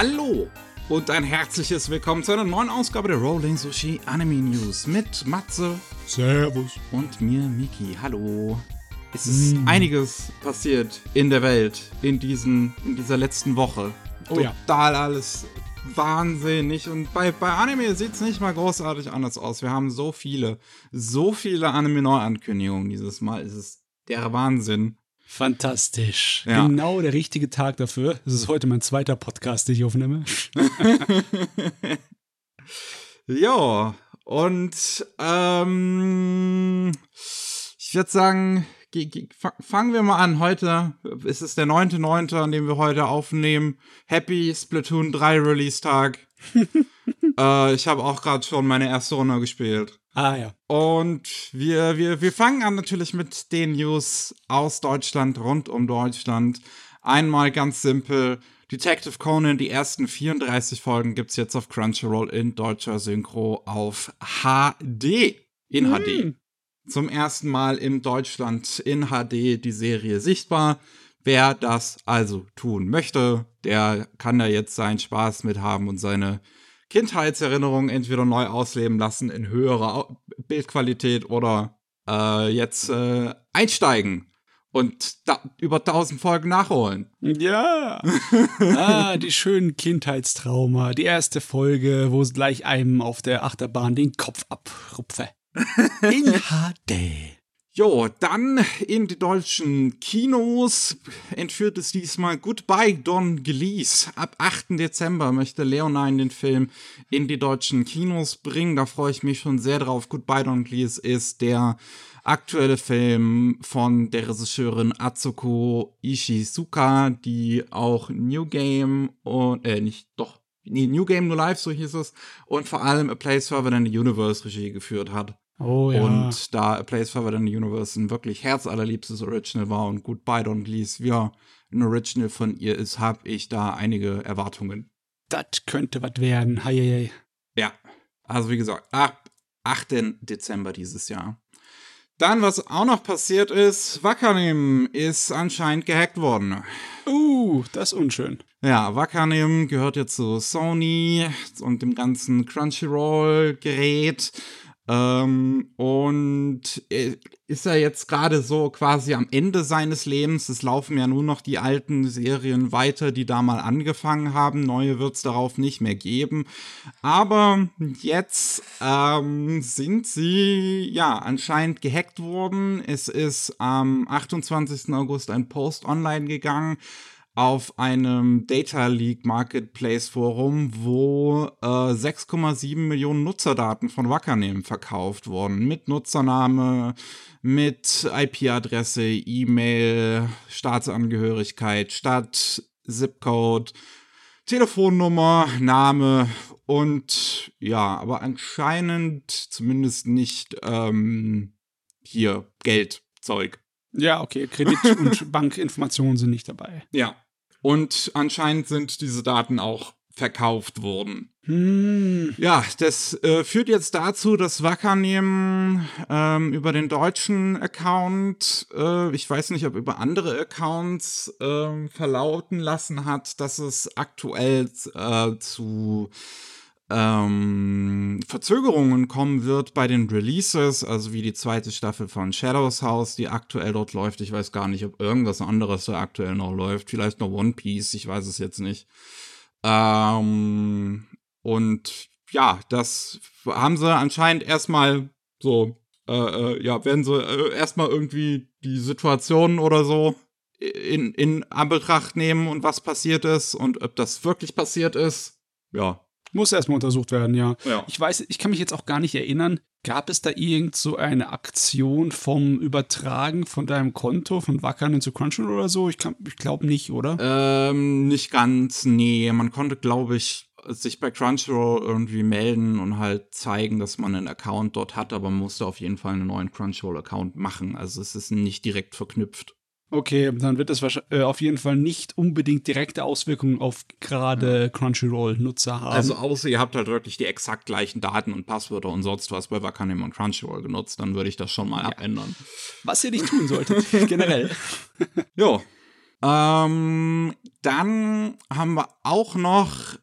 Hallo und ein herzliches Willkommen zu einer neuen Ausgabe der Rolling Sushi Anime News mit Matze Servus. und mir, Miki. Hallo. Es ist einiges passiert in der Welt in, diesen, in dieser letzten Woche. Oh ja. Total alles wahnsinnig. Und bei, bei Anime sieht es nicht mal großartig anders aus. Wir haben so viele, so viele Anime-Neuankündigungen dieses Mal. Es ist der Wahnsinn. Fantastisch. Ja. Genau der richtige Tag dafür. Das ist heute mein zweiter Podcast, den ich aufnehme. Ja, und ähm, ich würde sagen, ge- ge- fa- fangen wir mal an. Heute ist es der 9.9., an dem wir heute aufnehmen. Happy Splatoon 3 Release-Tag. äh, ich habe auch gerade schon meine erste Runde gespielt. Ah ja. Und wir, wir, wir fangen an natürlich mit den News aus Deutschland, rund um Deutschland. Einmal ganz simpel. Detective Conan, die ersten 34 Folgen gibt's jetzt auf Crunchyroll in deutscher Synchro auf HD. In HD. Zum ersten Mal in Deutschland in HD die Serie sichtbar. Wer das also tun möchte, der kann da jetzt seinen Spaß mit haben und seine Kindheitserinnerungen entweder neu ausleben lassen in höherer Bildqualität oder äh, jetzt äh, einsteigen und über 1000 Folgen nachholen. Ja. ah, die schönen Kindheitstrauma. Die erste Folge, wo es gleich einem auf der Achterbahn den Kopf abrupfe. In HD. Jo, dann in die deutschen Kinos entführt es diesmal Goodbye Don Glees. Ab 8. Dezember möchte Leonine den Film in die deutschen Kinos bringen. Da freue ich mich schon sehr drauf. Goodbye Don Glees ist der aktuelle Film von der Regisseurin Atsuko Ishizuka, die auch New Game und, äh, nicht, doch, New Game No Life, so hieß es, und vor allem A Place Further Than the Universe Regie geführt hat. Oh ja. Und da A Place Further Than the Universe ein wirklich herzallerliebstes Original war und Goodbye Don Glees wieder ein Original von ihr ist, habe ich da einige Erwartungen. das könnte was werden. Heieiei. Ja, also wie gesagt, ab 8. Dezember dieses Jahr. Dann, was auch noch passiert ist, Wakanim ist anscheinend gehackt worden. Uh, das ist unschön. Ja, Wakanim gehört jetzt zu Sony und dem ganzen Crunchyroll-Gerät. Ähm, und äh, ist er jetzt gerade so quasi am Ende seines Lebens. Es laufen ja nur noch die alten Serien weiter, die da mal angefangen haben. Neue wird es darauf nicht mehr geben. Aber jetzt ähm, sind sie ja anscheinend gehackt worden. Es ist am 28. August ein Post online gegangen auf einem Data Leak Marketplace Forum, wo äh, 6,7 Millionen Nutzerdaten von Wakanim verkauft wurden. Mit Nutzername, mit IP-Adresse, E-Mail, Staatsangehörigkeit, Stadt, Zipcode, Telefonnummer, Name und ja, aber anscheinend zumindest nicht ähm, hier Geldzeug. Ja, okay. Kredit- und Bankinformationen sind nicht dabei. Ja. Und anscheinend sind diese Daten auch verkauft worden. Hm. Ja, das äh, führt jetzt dazu, dass Wakanim ähm, über den deutschen Account, äh, ich weiß nicht, ob über andere Accounts ähm, verlauten lassen hat, dass es aktuell äh, zu ähm, Verzögerungen kommen wird bei den Releases, also wie die zweite Staffel von Shadows House, die aktuell dort läuft. Ich weiß gar nicht, ob irgendwas anderes da aktuell noch läuft. Vielleicht noch One Piece, ich weiß es jetzt nicht. Ähm, und ja, das haben sie anscheinend erstmal so, äh, äh, ja, werden sie äh, erstmal irgendwie die Situation oder so in, in Anbetracht nehmen und was passiert ist und ob das wirklich passiert ist. Ja. Muss erstmal untersucht werden, ja. Ja. Ich weiß, ich kann mich jetzt auch gar nicht erinnern. Gab es da irgend so eine Aktion vom Übertragen von deinem Konto von Wackernen zu Crunchyroll oder so? Ich, kann- ich glaube nicht, oder? Ähm, nicht ganz, nee. Man konnte, glaube ich, sich bei Crunchyroll irgendwie melden und halt zeigen, dass man einen Account dort hat, aber man musste auf jeden Fall einen neuen Crunchyroll-Account machen. Also es ist nicht direkt verknüpft. Okay, dann wird das äh, auf jeden Fall nicht unbedingt direkte Auswirkungen auf gerade Crunchyroll-Nutzer haben. Also außer ihr habt halt wirklich die exakt gleichen Daten und Passwörter und sonst was bei Wakanim und Crunchyroll genutzt, dann würde ich das schon mal abändern. was ihr nicht tun solltet, generell. Jo. Ähm, dann haben wir auch noch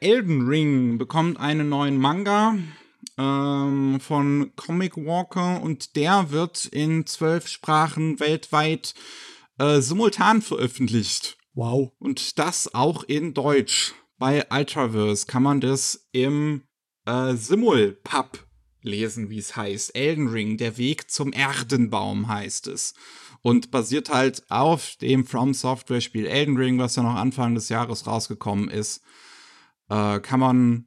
Elden Ring bekommt einen neuen Manga ähm, von Comic Walker und der wird in zwölf Sprachen weltweit äh, simultan veröffentlicht. Wow. Und das auch in Deutsch. Bei Ultraverse kann man das im äh, Simulpub lesen, wie es heißt. Elden Ring, der Weg zum Erdenbaum heißt es. Und basiert halt auf dem From Software Spiel Elden Ring, was ja noch Anfang des Jahres rausgekommen ist. Äh, kann man,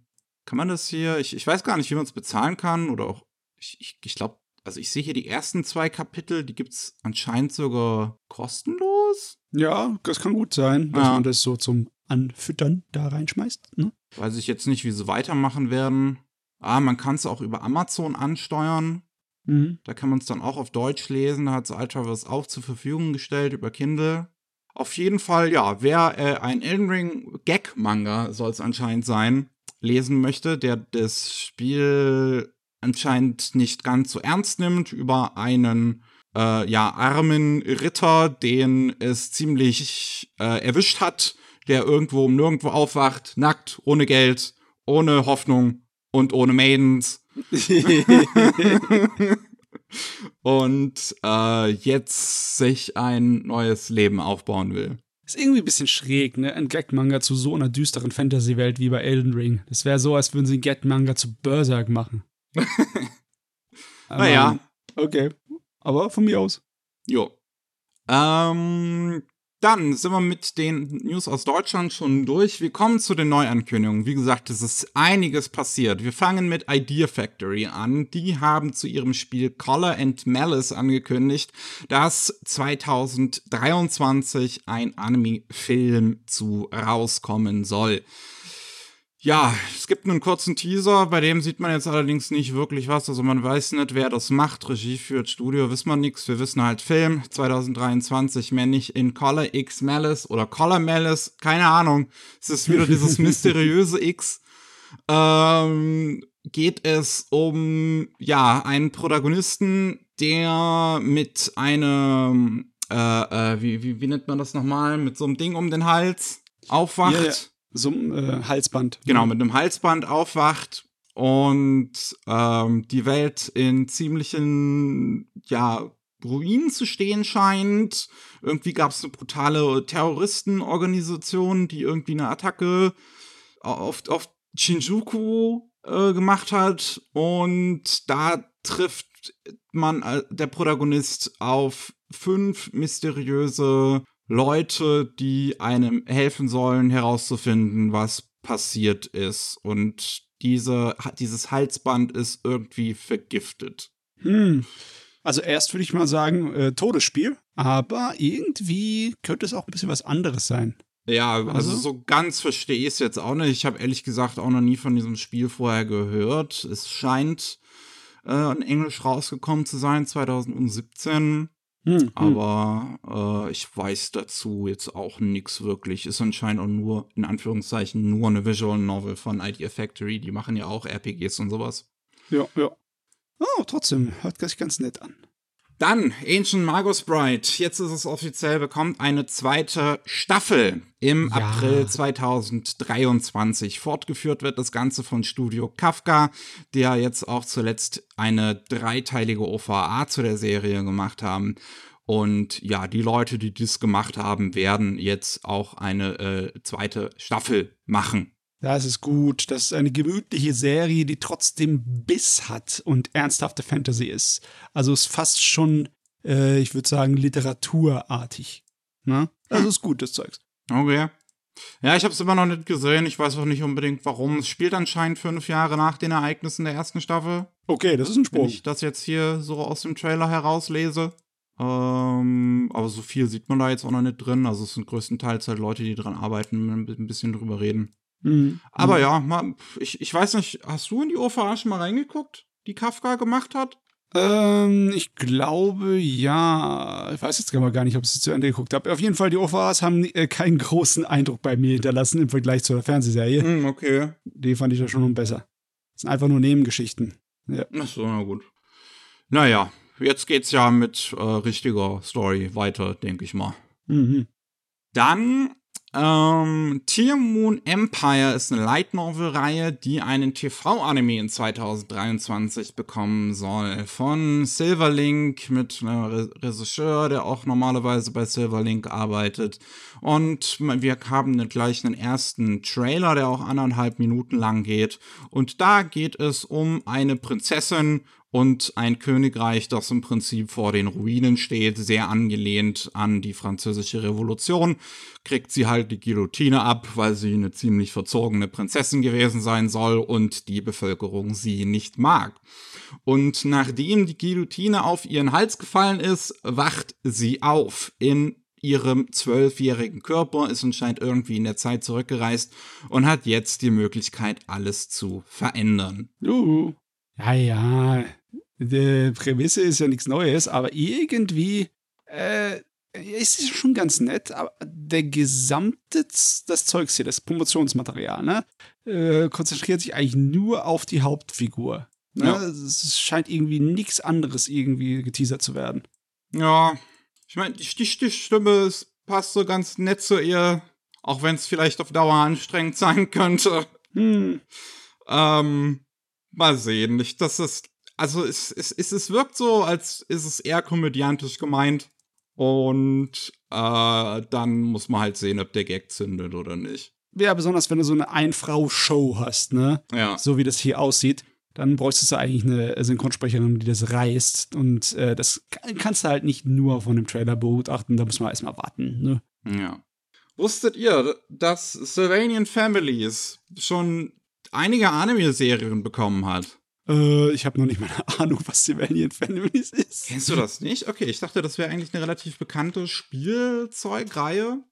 kann man das hier, ich, ich weiß gar nicht, wie man es bezahlen kann oder auch, ich, ich, ich glaube, also ich sehe hier die ersten zwei Kapitel, die gibt es anscheinend sogar kostenlos. Ja, das kann gut sein, dass Ja. man das so zum Anfüttern da reinschmeißt. Ne? Weiß ich jetzt nicht, wie sie weitermachen werden. Ah, man kann es auch über Amazon ansteuern. Mhm. Da kann man es dann auch auf Deutsch lesen. Da hat es Ultraverse auch zur Verfügung gestellt über Kindle. Auf jeden Fall, ja, wer äh, ein Elden Ring Gag-Manga soll es anscheinend sein, lesen möchte, der das Spiel anscheinend nicht ganz so ernst nimmt, über einen äh, ja, armen Ritter, den es ziemlich äh, erwischt hat, der irgendwo um nirgendwo aufwacht, nackt, ohne Geld, ohne Hoffnung und ohne Maidens und äh, jetzt sich ein neues Leben aufbauen will. Ist irgendwie ein bisschen schräg, ne? Ein Gag-Manga zu so einer düsteren Fantasy-Welt wie bei Elden Ring. Das wäre so, als würden sie einen Gag-Manga zu Berserk machen. Naja. Okay. Aber von mir aus. Jo. Ähm, dann sind wir mit den News aus Deutschland schon durch. Wir kommen zu den Neuankündigungen. Wie gesagt, es ist einiges passiert. Wir fangen mit Idea Factory an. Die haben zu ihrem Spiel Color and Malice angekündigt, dass 2023 ein Anime-Film zu rauskommen soll. Ja, es gibt einen kurzen Teaser, bei dem sieht man jetzt allerdings nicht wirklich was. Also man weiß nicht, wer das macht. Regie führt, Studio, wissen wir nichts. Wir wissen halt Film 2023, mehr nicht in Color X Malice oder Color Malice, keine Ahnung. Es ist wieder dieses mysteriöse X. Ähm, geht es um, ja, einen Protagonisten, der mit einem, äh, äh, wie, wie, wie nennt man das nochmal? Mit so einem Ding um den Hals aufwacht. Ja, ja. So ein äh, Halsband. Genau, mit einem Halsband aufwacht und ähm, die Welt in ziemlichen, ja, Ruinen zu stehen scheint. Irgendwie gab es eine brutale Terroristenorganisation, die irgendwie eine Attacke auf, auf Shinjuku äh, gemacht hat. Und da trifft man, äh, der Protagonist, auf fünf mysteriöse Leute, die einem helfen sollen, herauszufinden, was passiert ist. Und diese, dieses Halsband ist irgendwie vergiftet. Hm. Also erst würde ich mal sagen, äh, Todesspiel. Aber irgendwie könnte es auch ein bisschen was anderes sein. Ja, also, Also? so ganz verstehe ich es jetzt auch nicht. Ich habe ehrlich gesagt auch noch nie von diesem Spiel vorher gehört. Es scheint äh, in Englisch rausgekommen zu sein, 2017. Hm. Aber äh, ich weiß dazu jetzt auch nichts wirklich. Ist anscheinend auch nur, in Anführungszeichen, nur eine Visual Novel von Idea Factory. Die machen ja auch RPGs und sowas. Ja, ja. Oh, trotzdem, hört sich ganz nett an. Dann Ancient Magus Bride. Jetzt ist es offiziell, bekommt eine zweite Staffel im Ja. April 2023. Fortgeführt wird das Ganze von Studio Kafka, der jetzt auch zuletzt eine dreiteilige OVA zu der Serie gemacht haben. Und ja, die Leute, die das gemacht haben, werden jetzt auch eine äh, zweite Staffel machen. Das ist gut. Das ist eine gemütliche Serie, die trotzdem Biss hat und ernsthafte Fantasy ist. Also ist fast schon, äh, ich würde sagen, literaturartig. Ne? Also ist gut, das Zeugs. Okay. Ja, ich habe es immer noch nicht gesehen. Ich weiß auch nicht unbedingt, warum. Es spielt anscheinend fünf Jahre nach den Ereignissen der ersten Staffel. Okay, das ist ein wenn Sprung. ich das jetzt hier so aus dem Trailer herauslese. Ähm, aber so viel sieht man da jetzt auch noch nicht drin. Also es sind größtenteils halt Leute, die dran arbeiten, ein bisschen drüber reden. Mhm. Aber ja, mal, ich, ich weiß nicht, hast du in die schon mal reingeguckt, die Kafka gemacht hat? Ähm, ich glaube, ja. Ich weiß jetzt gar nicht, ob ich sie zu Ende geguckt habe. Auf jeden Fall, die OVAs haben äh, keinen großen Eindruck bei mir hinterlassen im Vergleich zur Fernsehserie. Hm, okay. Die fand ich ja schon besser. Das sind einfach nur Nebengeschichten. Ach so, na gut. Naja, jetzt geht's ja mit äh, richtiger Story weiter, denke ich mal. Mhm. Dann ähm, Tear Moon Empire ist eine Light Novel-Reihe, die einen TV-Anime in 2023 bekommen soll. Von Silverlink mit einem Re Regisseur, der auch normalerweise bei Silverlink arbeitet. Und wir haben gleich einen ersten Trailer, der auch anderthalb Minuten lang geht. Und da geht es um eine Prinzessin und ein Königreich, das im Prinzip vor den Ruinen steht, sehr angelehnt an die französische Revolution, kriegt sie halt die Guillotine ab, weil sie eine ziemlich verzogene Prinzessin gewesen sein soll und die Bevölkerung sie nicht mag. Und nachdem die Guillotine auf ihren Hals gefallen ist, wacht sie auf in ihrem zwölfjährigen Körper, ist anscheinend irgendwie in der Zeit zurückgereist und hat jetzt die Möglichkeit, alles zu verändern. Uh. Ja, ja, die Prämisse ist ja nichts Neues, aber irgendwie äh, ist es schon ganz nett, aber der gesamte, das Zeugs hier, das Promotionsmaterial, ne, äh, konzentriert sich eigentlich nur auf die Hauptfigur. Ne? Ja. Es scheint irgendwie nichts anderes irgendwie geteasert zu werden. Ja, ich meine, die, die Stimme passt so ganz nett zu ihr, auch wenn es vielleicht auf Dauer anstrengend sein könnte. Hm. Ähm, mal sehen. Nicht, dass es also es, es, es, es wirkt so, als ist es eher komödiantisch gemeint. Und äh, dann muss man halt sehen, ob der Gag zündet oder nicht. Ja, besonders wenn du so eine Ein-Frau-Show hast, ne? Ja. So wie das hier aussieht, dann bräuchtest du eigentlich eine Synchronsprecherin, die das reißt. Und äh, das kannst du halt nicht nur von dem Trailer begutachten, da muss man erstmal warten, ne? Ja. Wusstet ihr, dass Sylvanian Families schon einige Anime-Serien bekommen hat? Äh, ich habe noch nicht mal eine Ahnung, was Sylvanian Families ist. Kennst du das nicht? Okay, ich dachte, das wäre eigentlich eine relativ bekannte Spielzeugreihe.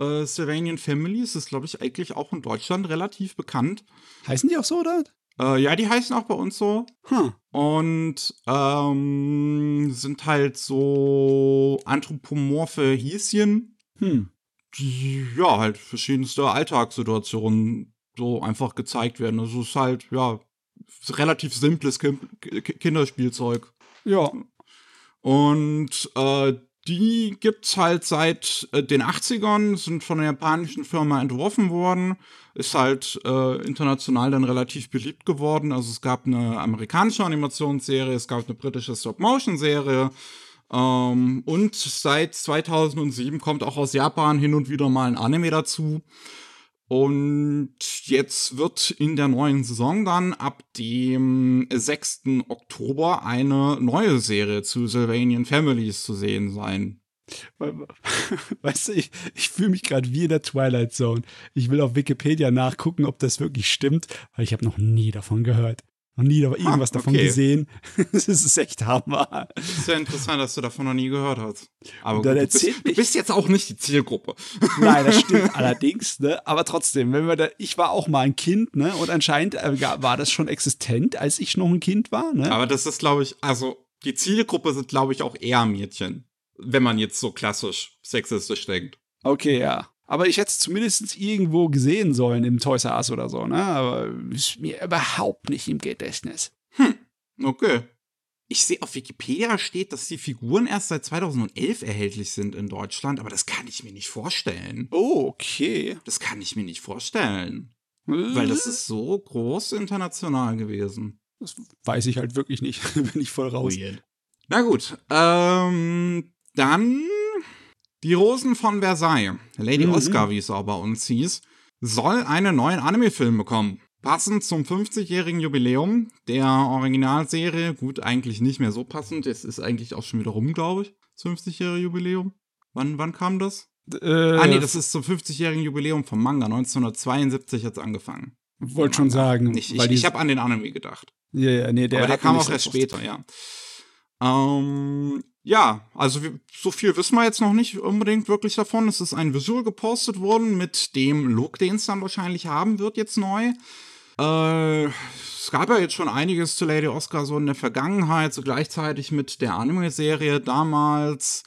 Äh, Sylvanian Families ist, glaube ich, eigentlich auch in Deutschland relativ bekannt. Heißen die auch so, oder? Äh, ja, die heißen auch bei uns so. Hm. Und ähm, sind halt so anthropomorphe Häschen, hm. die ja halt verschiedenste Alltagssituationen so einfach gezeigt werden. Also es ist halt, ja, relativ simples Kinderspielzeug. Ja. Und äh, die gibt's halt seit äh, den 80ern, sind von einer japanischen Firma entworfen worden, ist halt äh, international dann relativ beliebt geworden. Also es gab eine amerikanische Animationsserie, es gab eine britische Stop-Motion-Serie. Ähm, und seit 2007 kommt auch aus Japan hin und wieder mal ein Anime dazu. Und jetzt wird in der neuen Saison dann ab dem 6. Oktober eine neue Serie zu Sylvanian Families zu sehen sein. Weißt du, ich, ich fühle mich gerade wie in der Twilight Zone. Ich will auf Wikipedia nachgucken, ob das wirklich stimmt, weil ich habe noch nie davon gehört. Noch nie aber irgendwas ah, okay. davon gesehen. das ist echt Hammer. Das ist ja interessant, dass du davon noch nie gehört hast. Aber gut, du, bist, du, bist, jetzt auch nicht die Zielgruppe. Nein, das stimmt allerdings, ne? Aber trotzdem, wenn wir da, ich war auch mal ein Kind, ne? Und anscheinend äh, war das schon existent, als ich noch ein Kind war, ne? Aber das ist, glaube ich, also die Zielgruppe sind, glaube ich, auch eher Mädchen. Wenn man jetzt so klassisch sexistisch denkt. Okay, ja. Aber ich hätte es zumindest irgendwo gesehen sollen im Toys R Us oder so, ne? Aber ist mir überhaupt nicht im Gedächtnis. Hm, okay. Ich sehe auf Wikipedia steht, dass die Figuren erst seit 2011 erhältlich sind in Deutschland, aber das kann ich mir nicht vorstellen. Oh, okay. Das kann ich mir nicht vorstellen. Äh? Weil das ist so groß international gewesen. Das weiß ich halt wirklich nicht. Bin ich voll raus. Weird. Na gut, ähm, dann die Rosen von Versailles, Lady mhm. Oscar, wie es auch bei uns hieß, soll einen neuen Anime-Film bekommen. Passend zum 50-jährigen Jubiläum der Originalserie. Gut, eigentlich nicht mehr so passend. Es ist eigentlich auch schon wieder rum, glaube ich. Das 50-jährige Jubiläum. Wann, wann kam das? Äh, ah, nee, das ist zum 50-jährigen Jubiläum vom Manga. 1972 hat es angefangen. Wollte schon sagen. Ich, ich, ich habe an den Anime gedacht. Ja, ja, nee, der, Aber der kam auch erst später, ja. Ähm, ja, also so viel wissen wir jetzt noch nicht unbedingt wirklich davon. Es ist ein Visual gepostet worden mit dem Look, den es dann wahrscheinlich haben wird jetzt neu. Äh, es gab ja jetzt schon einiges zu Lady Oscar so in der Vergangenheit, so gleichzeitig mit der Anime-Serie damals.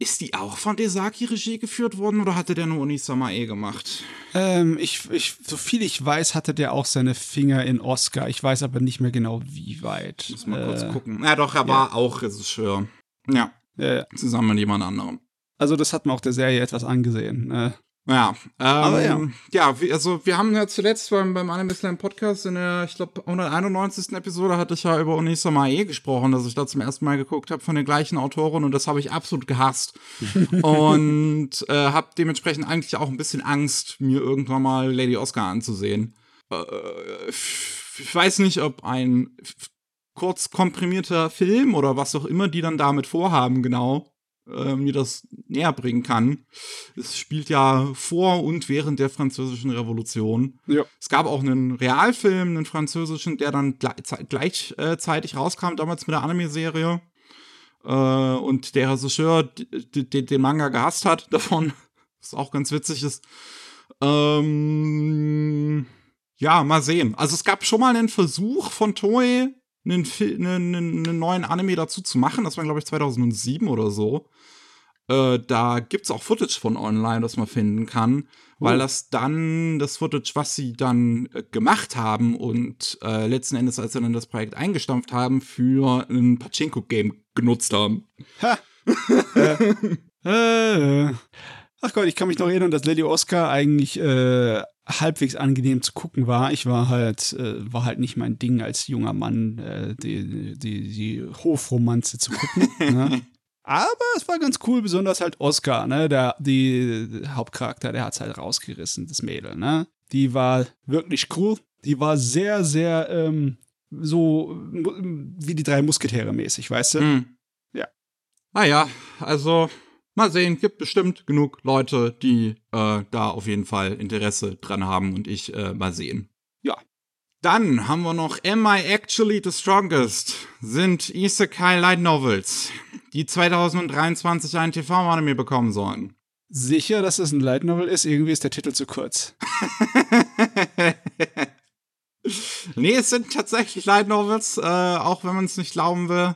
Ist die auch von Desaki Regie geführt worden oder hatte der nur Unisama eh gemacht? Ähm, ich, ich, so viel ich weiß, hatte der auch seine Finger in Oscar. Ich weiß aber nicht mehr genau, wie weit. Muss mal äh, kurz gucken. Ja, doch, er ja. war auch Regisseur. Ja. ja. Zusammen mit jemand anderem. Also das hat man auch der Serie etwas angesehen. Äh, Ja, ähm, Aber ja. ja, wie, also wir haben ja zuletzt beim, beim Anime Slam Podcast in der, ich glaube, 191. Episode hatte ich ja über Unisama E gesprochen, dass ich da zum ersten Mal geguckt habe von den gleichen Autoren und das habe ich absolut gehasst. und äh, habe dementsprechend eigentlich auch ein bisschen Angst, mir irgendwann mal Lady Oscar anzusehen. Äh, ich weiß nicht, ob ein kurz komprimierter Film oder was auch immer die dann damit vorhaben, genau, äh, mir das näher bringen kann. Es spielt ja vor und während der Französischen Revolution. Ja. Es gab auch einen Realfilm, einen französischen, der dann gleichzeitig rauskam, damals mit der Anime-Serie. Äh, und der Regisseur den Manga gehasst hat davon, was auch ganz witzig ist. Ähm, ja, mal sehen. Also es gab schon mal einen Versuch von Toei, einen, einen, einen, neuen Anime dazu zu machen. Das war, glaube ich, 2007 oder so. Äh, da gibt's auch Footage von online, das man finden kann, weil Oh. das dann das Footage, was sie dann äh, gemacht haben und äh, letzten Endes, als sie dann das Projekt eingestampft haben, für ein Pachinko-Game genutzt haben. Ha! äh. Ach Gott, ich kann mich noch erinnern, dass Lady Oscar eigentlich äh, halbwegs angenehm zu gucken war. Ich war halt, äh, war halt nicht mein Ding als junger Mann, äh, die, die, die Hofromanze zu gucken. ne? Aber es war ganz cool, besonders halt Oscar, ne? Der, die, der Hauptcharakter, der hat's halt rausgerissen, das Mädel, ne? Die war wirklich cool. Die war sehr, sehr, ähm, so wie die drei Musketäre mäßig, weißt du? Hm. Ja. Ah ja, also mal sehen, gibt bestimmt genug Leute, die äh, da auf jeden Fall Interesse dran haben und ich äh, mal sehen. Ja. Dann haben wir noch Am I Actually the Strongest? Sind Isekai Light Novels, die 2023 einen TV-Anime bekommen sollen. Sicher, dass das ein Light Novel ist? Irgendwie ist der Titel zu kurz. nee, es sind tatsächlich Light Novels, äh, auch wenn man es nicht glauben will.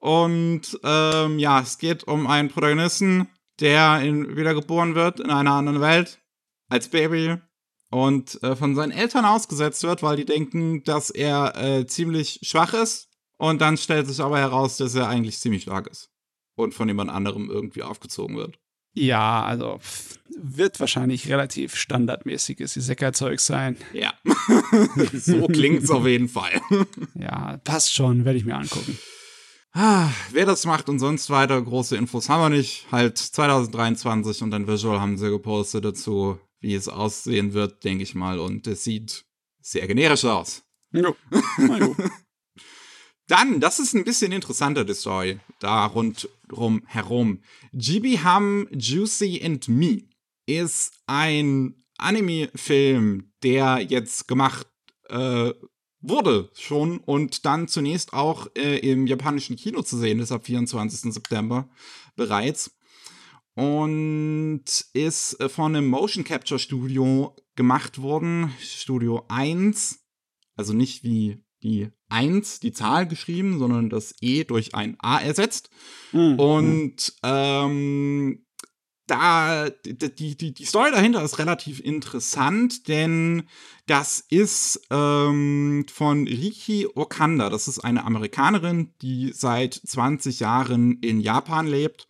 Und ähm, ja, es geht um einen Protagonisten, der in, wiedergeboren wird in einer anderen Welt als Baby und äh, von seinen Eltern ausgesetzt wird, weil die denken, dass er äh, ziemlich schwach ist. Und dann stellt sich aber heraus, dass er eigentlich ziemlich stark ist und von jemand anderem irgendwie aufgezogen wird. Ja, also wird wahrscheinlich relativ standardmäßiges Isekai-Zeug sein. Ja, so klingt's auf jeden Fall. Ja, passt schon, werde ich mir angucken. Ah, wer das macht und sonst weiter, große Infos haben wir nicht. Halt 2023 und ein Visual haben sie gepostet dazu, wie es aussehen wird, denke ich mal. Und es sieht sehr generisch aus. Jo. Dann, das ist ein bisschen interessanter, die Story, da rundrum herum. GB Hum, Juicy and Me ist ein Anime-Film, der jetzt gemacht äh, wurde schon und dann zunächst auch äh, im japanischen Kino zu sehen ist ab 24. September bereits. Und ist äh, von einem Motion Capture Studio gemacht worden, Studio 1. Also nicht wie die 1, die Zahl geschrieben, sondern das E durch ein A ersetzt. Mhm. Und ähm, da die, die, die Story dahinter ist relativ interessant, denn das ist ähm, von Riki Okanda. Das ist eine Amerikanerin, die seit 20 Jahren in Japan lebt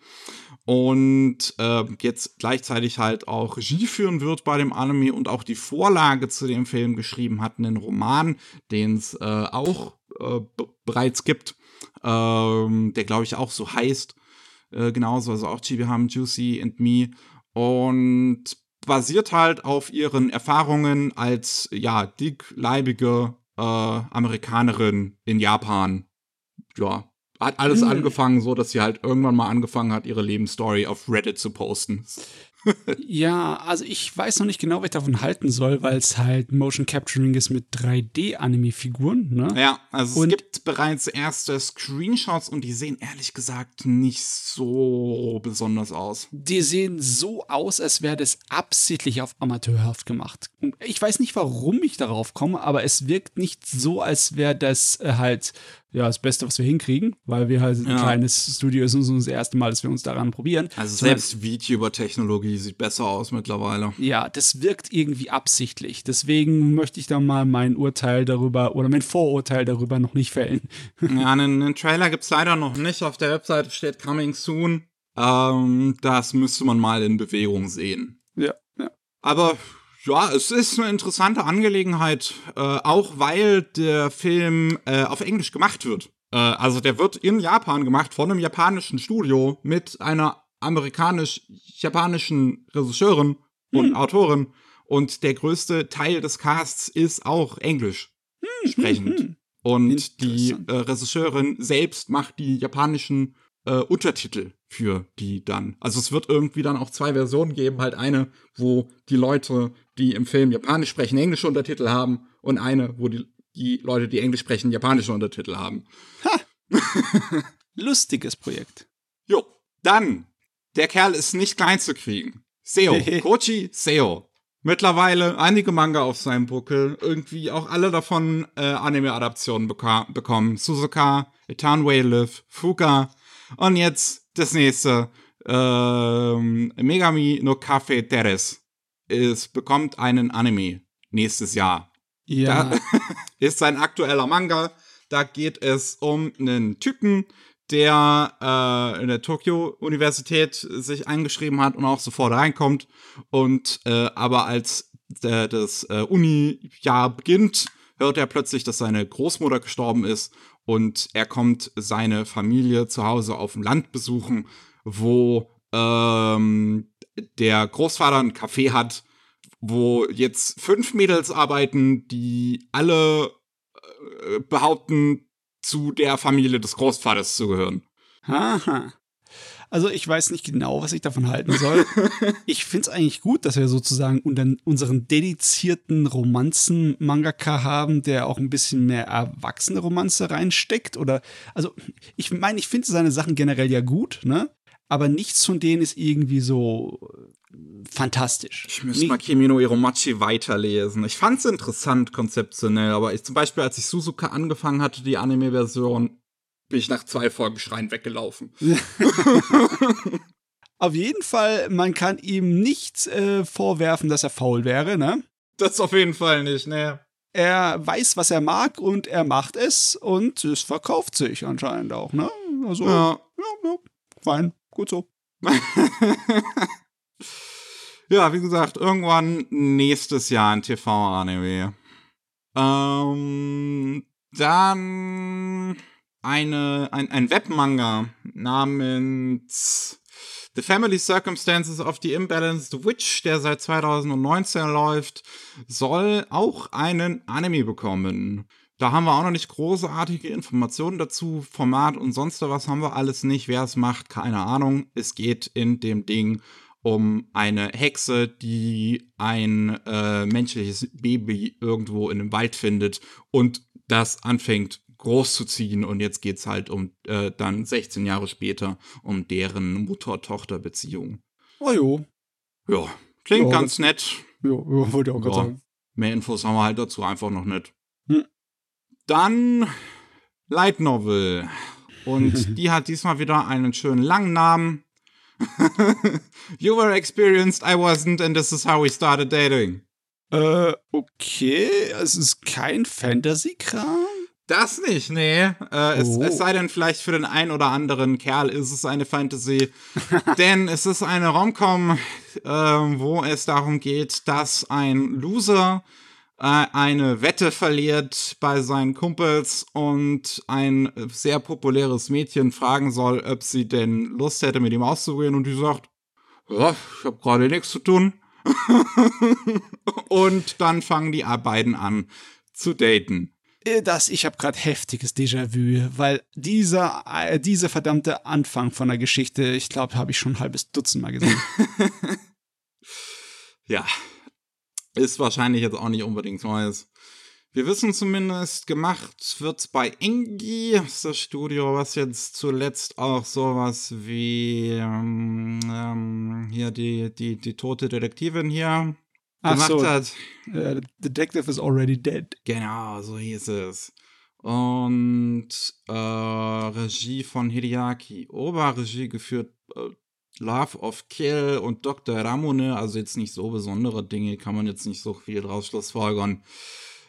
und äh, jetzt gleichzeitig halt auch Regie führen wird bei dem Anime und auch die Vorlage zu dem Film geschrieben hat, einen Roman, den es äh, auch äh, bereits gibt, ähm, der glaube ich auch so heißt, äh, genauso, also auch Chibi Ham, Juicy and Me und basiert halt auf ihren Erfahrungen als, ja, dickleibige äh, Amerikanerin in Japan. Ja, hat alles Hm. angefangen so, dass sie halt irgendwann mal angefangen hat, ihre Lebensstory auf Reddit zu posten. Ja, also ich weiß noch nicht genau, was ich davon halten soll, weil es halt Motion Capturing ist mit 3D-Anime-Figuren, ne? Ja, also Und- es gibt bereits erste Screenshots und die sehen ehrlich gesagt nicht so besonders aus. Die sehen so aus, als wäre das absichtlich auf amateurhaft gemacht. Ich weiß nicht, warum ich darauf komme, aber es wirkt nicht so, als wäre das äh, halt ja das Beste, was wir hinkriegen, weil wir halt ein Ja. kleines Studio ist und es ist das erste Mal, dass wir uns daran probieren. Also selbst VTuber-Technologie sieht besser aus mittlerweile. Ja, das wirkt irgendwie absichtlich. Deswegen möchte ich da mal mein Urteil darüber oder mein Vorurteil darüber noch nicht fällen. Ja, einen, einen Trailer gibt's leider noch nicht. Auf der Webseite steht Coming Soon. Ähm, das müsste man mal in Bewegung sehen. Ja, ja. Aber ja, es ist eine interessante Angelegenheit, äh, auch weil der Film äh, auf Englisch gemacht wird. Äh, also der wird in Japan gemacht von einem japanischen Studio mit einer amerikanisch-japanischen Regisseurin und Hm. Autorin. Und der größte Teil des Casts ist auch englisch sprechend. Hm. Und die äh, Regisseurin selbst macht die japanischen äh, Untertitel für die dann. Also es wird irgendwie dann auch zwei Versionen geben. Halt eine, wo die Leute, die im Film Japanisch sprechen, englische Untertitel haben und eine, wo die, die Leute, die Englisch sprechen, japanische Untertitel haben. Lustiges Projekt. Jo, dann, der Kerl ist nicht klein zu kriegen. Seo, Kochi Seo. Mittlerweile einige Manga auf seinem Buckel, irgendwie auch alle davon äh, Anime-Adaptionen bekommen. Suzuka, Etanway Live, Fuka und jetzt das nächste, ähm, Megami no Cafe Teres. Es bekommt einen Anime nächstes Jahr. Ja. Da ist sein aktueller Manga. Da geht es um einen Typen, der äh, in der Tokyo-Universität sich eingeschrieben hat und auch sofort reinkommt. Und äh, aber als äh, das äh, Uni-Jahr beginnt, hört er plötzlich, dass seine Großmutter gestorben ist. Und er kommt seine Familie zu Hause auf dem Land besuchen, wo ähm, der Großvater ein Café hat, wo jetzt fünf Mädels arbeiten, die alle äh, behaupten, zu der Familie des Großvaters zu gehören. Haha. Also ich weiß nicht genau, was ich davon halten soll. ich finde es eigentlich gut, dass wir sozusagen unseren dedizierten Romanzen-Mangaka haben, der auch ein bisschen mehr erwachsene Romanze reinsteckt. Oder also ich meine, ich finde seine Sachen generell ja gut, ne? Aber nichts von denen ist irgendwie so äh, fantastisch. Ich müsste mal Kimi no Iromachi weiterlesen. Ich fand's interessant konzeptionell, aber ich zum Beispiel, als ich Suzuka angefangen hatte, die Anime-Version, bin ich nach zwei Folgen schreiend weggelaufen. Auf jeden Fall, man kann ihm nicht äh, vorwerfen, dass er faul wäre, ne? Das auf jeden Fall nicht, ne. er weiß, was er mag und er macht es und es verkauft sich anscheinend auch, ne? Also, ja, Ja. ja, fein, gut so. Ja, wie gesagt, irgendwann nächstes Jahr ein TV-Anime. Ähm, dann eine, ein, ein Webmanga namens The Family Circumstances of the Imbalanced Witch, der seit 2019 läuft, soll auch einen Anime bekommen. Da haben wir auch noch nicht großartige Informationen dazu. Format und sonst was haben wir alles nicht. Wer es macht, keine Ahnung. Es geht in dem Ding um eine Hexe, die ein äh, menschliches Baby irgendwo in einem Wald findet und das anfängt groß zu ziehen. Und jetzt geht's halt um äh, dann 16 Jahre später um deren Mutter-Tochter-Beziehung. Oh jo, Ja, klingt Ja, ganz nett. jo wollte ich auch gerade Ja. sagen. Mehr Infos haben wir halt dazu einfach noch nicht. Hm. Dann Light Novel. Und die hat diesmal wieder einen schönen langen Namen. you were experienced, I wasn't, and this is how we started dating. Äh, okay, es ist kein Fantasy-Kram. Das nicht, nee. Äh, es, Oh. es sei denn, vielleicht für den einen oder anderen Kerl ist es eine Fantasy. denn es ist eine Romcom, äh, wo es darum geht, dass ein Loser eine Wette verliert bei seinen Kumpels und ein sehr populäres Mädchen fragen soll, ob sie denn Lust hätte, mit ihm auszugehen. Und die sagt, ja, ich habe gerade nichts zu tun. und dann fangen die beiden an zu daten. Äh, Das, ich habe gerade heftiges Déjà-vu, weil dieser, äh, dieser verdammte Anfang von der Geschichte, ich glaube, habe ich schon ein halbes Dutzend Mal gesehen. Ja, ist wahrscheinlich jetzt auch nicht unbedingt Neues. Wir wissen zumindest, gemacht wird's bei Engi, das ist das Studio, was jetzt zuletzt auch sowas wie ähm, ähm, hier die, die, die tote Detektivin hier Ach gemacht so, hat. The Detective is already dead. Genau, so hieß es. Und äh, Regie von Hideaki Oba, Regie geführt äh, Love of Kill und Dr. Ramone, also jetzt nicht so besondere Dinge, kann man jetzt nicht so viel draus schlussfolgern.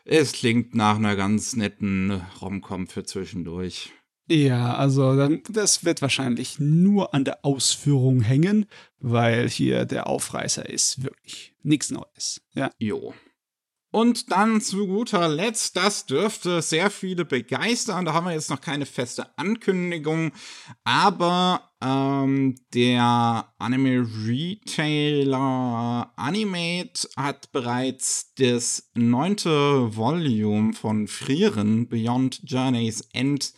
Es klingt nach einer ganz netten Romcom für zwischendurch. Ja, also das wird wahrscheinlich nur an der Ausführung hängen, weil hier der Aufreißer ist wirklich nichts Neues. Ja. Jo. Und dann zu guter Letzt, das dürfte sehr viele begeistern. Da haben wir jetzt noch keine feste Ankündigung, aber ähm, der Anime-Retailer Animate hat bereits das neunte Volume von Frieren Beyond Journey's End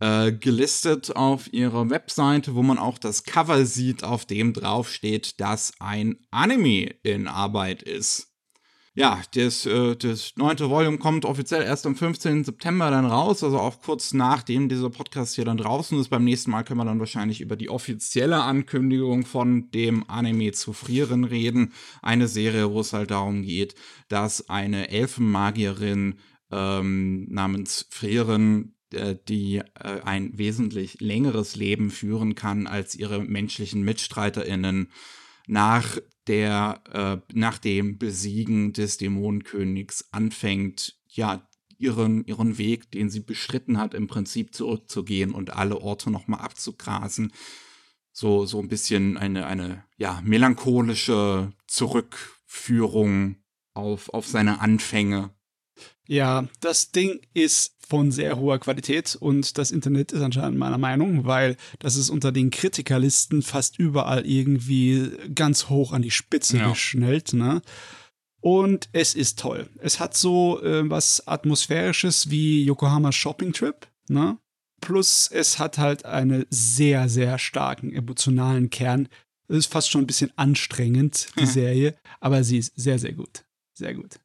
äh, gelistet auf ihrer Webseite, wo man auch das Cover sieht, auf dem drauf steht, dass ein Anime in Arbeit ist ja, das, äh, das neunte Volume kommt offiziell erst am 15. September dann raus, also auch kurz nachdem dieser Podcast hier dann draußen ist. Beim nächsten Mal können wir dann wahrscheinlich über die offizielle Ankündigung von dem Anime zu frieren reden. Eine Serie, wo es halt darum geht, dass eine Elfenmagierin ähm, namens Frieren äh, die äh, ein wesentlich längeres Leben führen kann als ihre menschlichen MitstreiterInnen, nach der äh, nach dem Besiegen des Dämonenkönigs anfängt, ja, ihren, ihren Weg, den sie beschritten hat, im Prinzip zurückzugehen und alle Orte nochmal abzugrasen. So, so ein bisschen eine, eine, ja, melancholische Zurückführung auf, auf seine Anfänge. Ja, das Ding ist von sehr hoher Qualität und das Internet ist anscheinend meiner Meinung, weil das ist unter den Kritikerlisten fast überall irgendwie ganz hoch an die Spitze ja. geschnellt, ne? Und es ist toll. Es hat so äh, was Atmosphärisches wie Yokohama Shopping Trip, ne? Plus es hat halt einen sehr, sehr starken emotionalen Kern. Es ist fast schon ein bisschen anstrengend, die Serie, aber sie ist sehr, sehr gut. Sehr gut.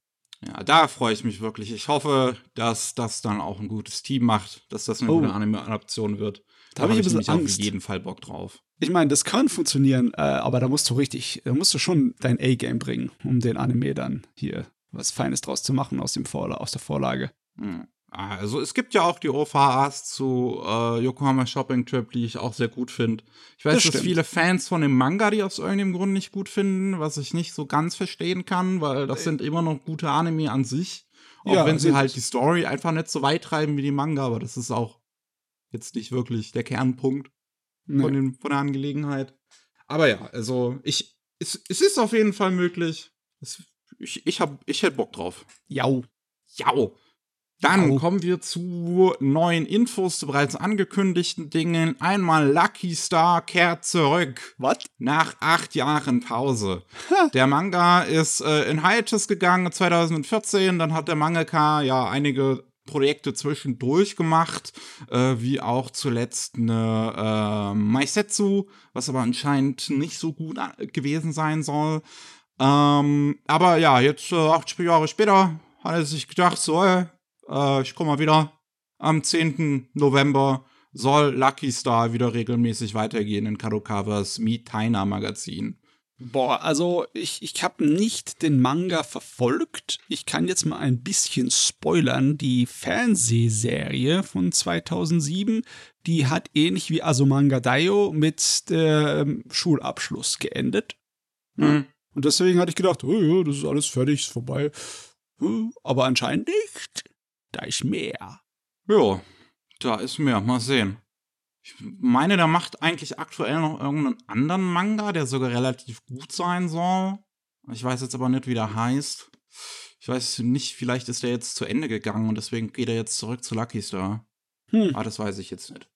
Ja, da freue ich mich wirklich. Ich hoffe, dass das dann auch ein gutes Team macht, dass das eine oh. gute Anime-Adaption wird. Da, habe ich, ich auf jeden Fall Bock drauf. Ich meine, das kann funktionieren, äh, aber da musst du richtig, da musst du schon dein A-Game bringen, um den Anime dann hier was Feines draus zu machen aus, dem Vorla aus der Vorlage. Hm. Also es gibt ja auch die OVAs zu äh, Yokohama Shopping Trip, die ich auch sehr gut finde. Ich weiß, das dass viele Fans von dem Manga die aus irgendeinem Grund nicht gut finden, was ich nicht so ganz verstehen kann, weil das äh. sind immer noch gute Anime an sich. Auch ja, wenn sie halt die Story einfach nicht so weit treiben wie die Manga, aber das ist auch jetzt nicht wirklich der Kernpunkt nee. von, den, von der Angelegenheit. Aber ja, also ich, es, es ist auf jeden Fall möglich. Es, ich, ich, hab, ich hätte Bock drauf. Jau. Jau. Dann oh. kommen wir zu neuen Infos, zu bereits angekündigten Dingen. Einmal Lucky Star kehrt zurück. Was? Nach acht Jahren Pause. der Manga ist äh, in Hiatus gegangen 2014. Dann hat der Mangaka ja einige Projekte zwischendurch gemacht, äh, wie auch zuletzt eine äh, Maisetsu, was aber anscheinend nicht so gut äh, gewesen sein soll. Ähm, aber ja, jetzt äh, acht Jahre später hat er sich gedacht, so, äh, äh, ich komme mal wieder. Am 10. November soll Lucky Star wieder regelmäßig weitergehen in Kadokawas Meet Taina Magazin. Boah, also ich, ich habe nicht den Manga verfolgt. Ich kann jetzt mal ein bisschen spoilern. Die Fernsehserie von 2007, die hat ähnlich wie Asumanga Daio mit dem Schulabschluss geendet. Mhm. Und deswegen hatte ich gedacht, oh ja, das ist alles fertig, ist vorbei. Aber anscheinend nicht. Da ist mehr. Ja, da ist mehr. Mal sehen. Ich meine, der macht eigentlich aktuell noch irgendeinen anderen Manga, der sogar relativ gut sein soll. Ich weiß jetzt aber nicht, wie der heißt. Ich weiß nicht, vielleicht ist der jetzt zu Ende gegangen und deswegen geht er jetzt zurück zu Lucky Star. Hm. Ah, das weiß ich jetzt nicht.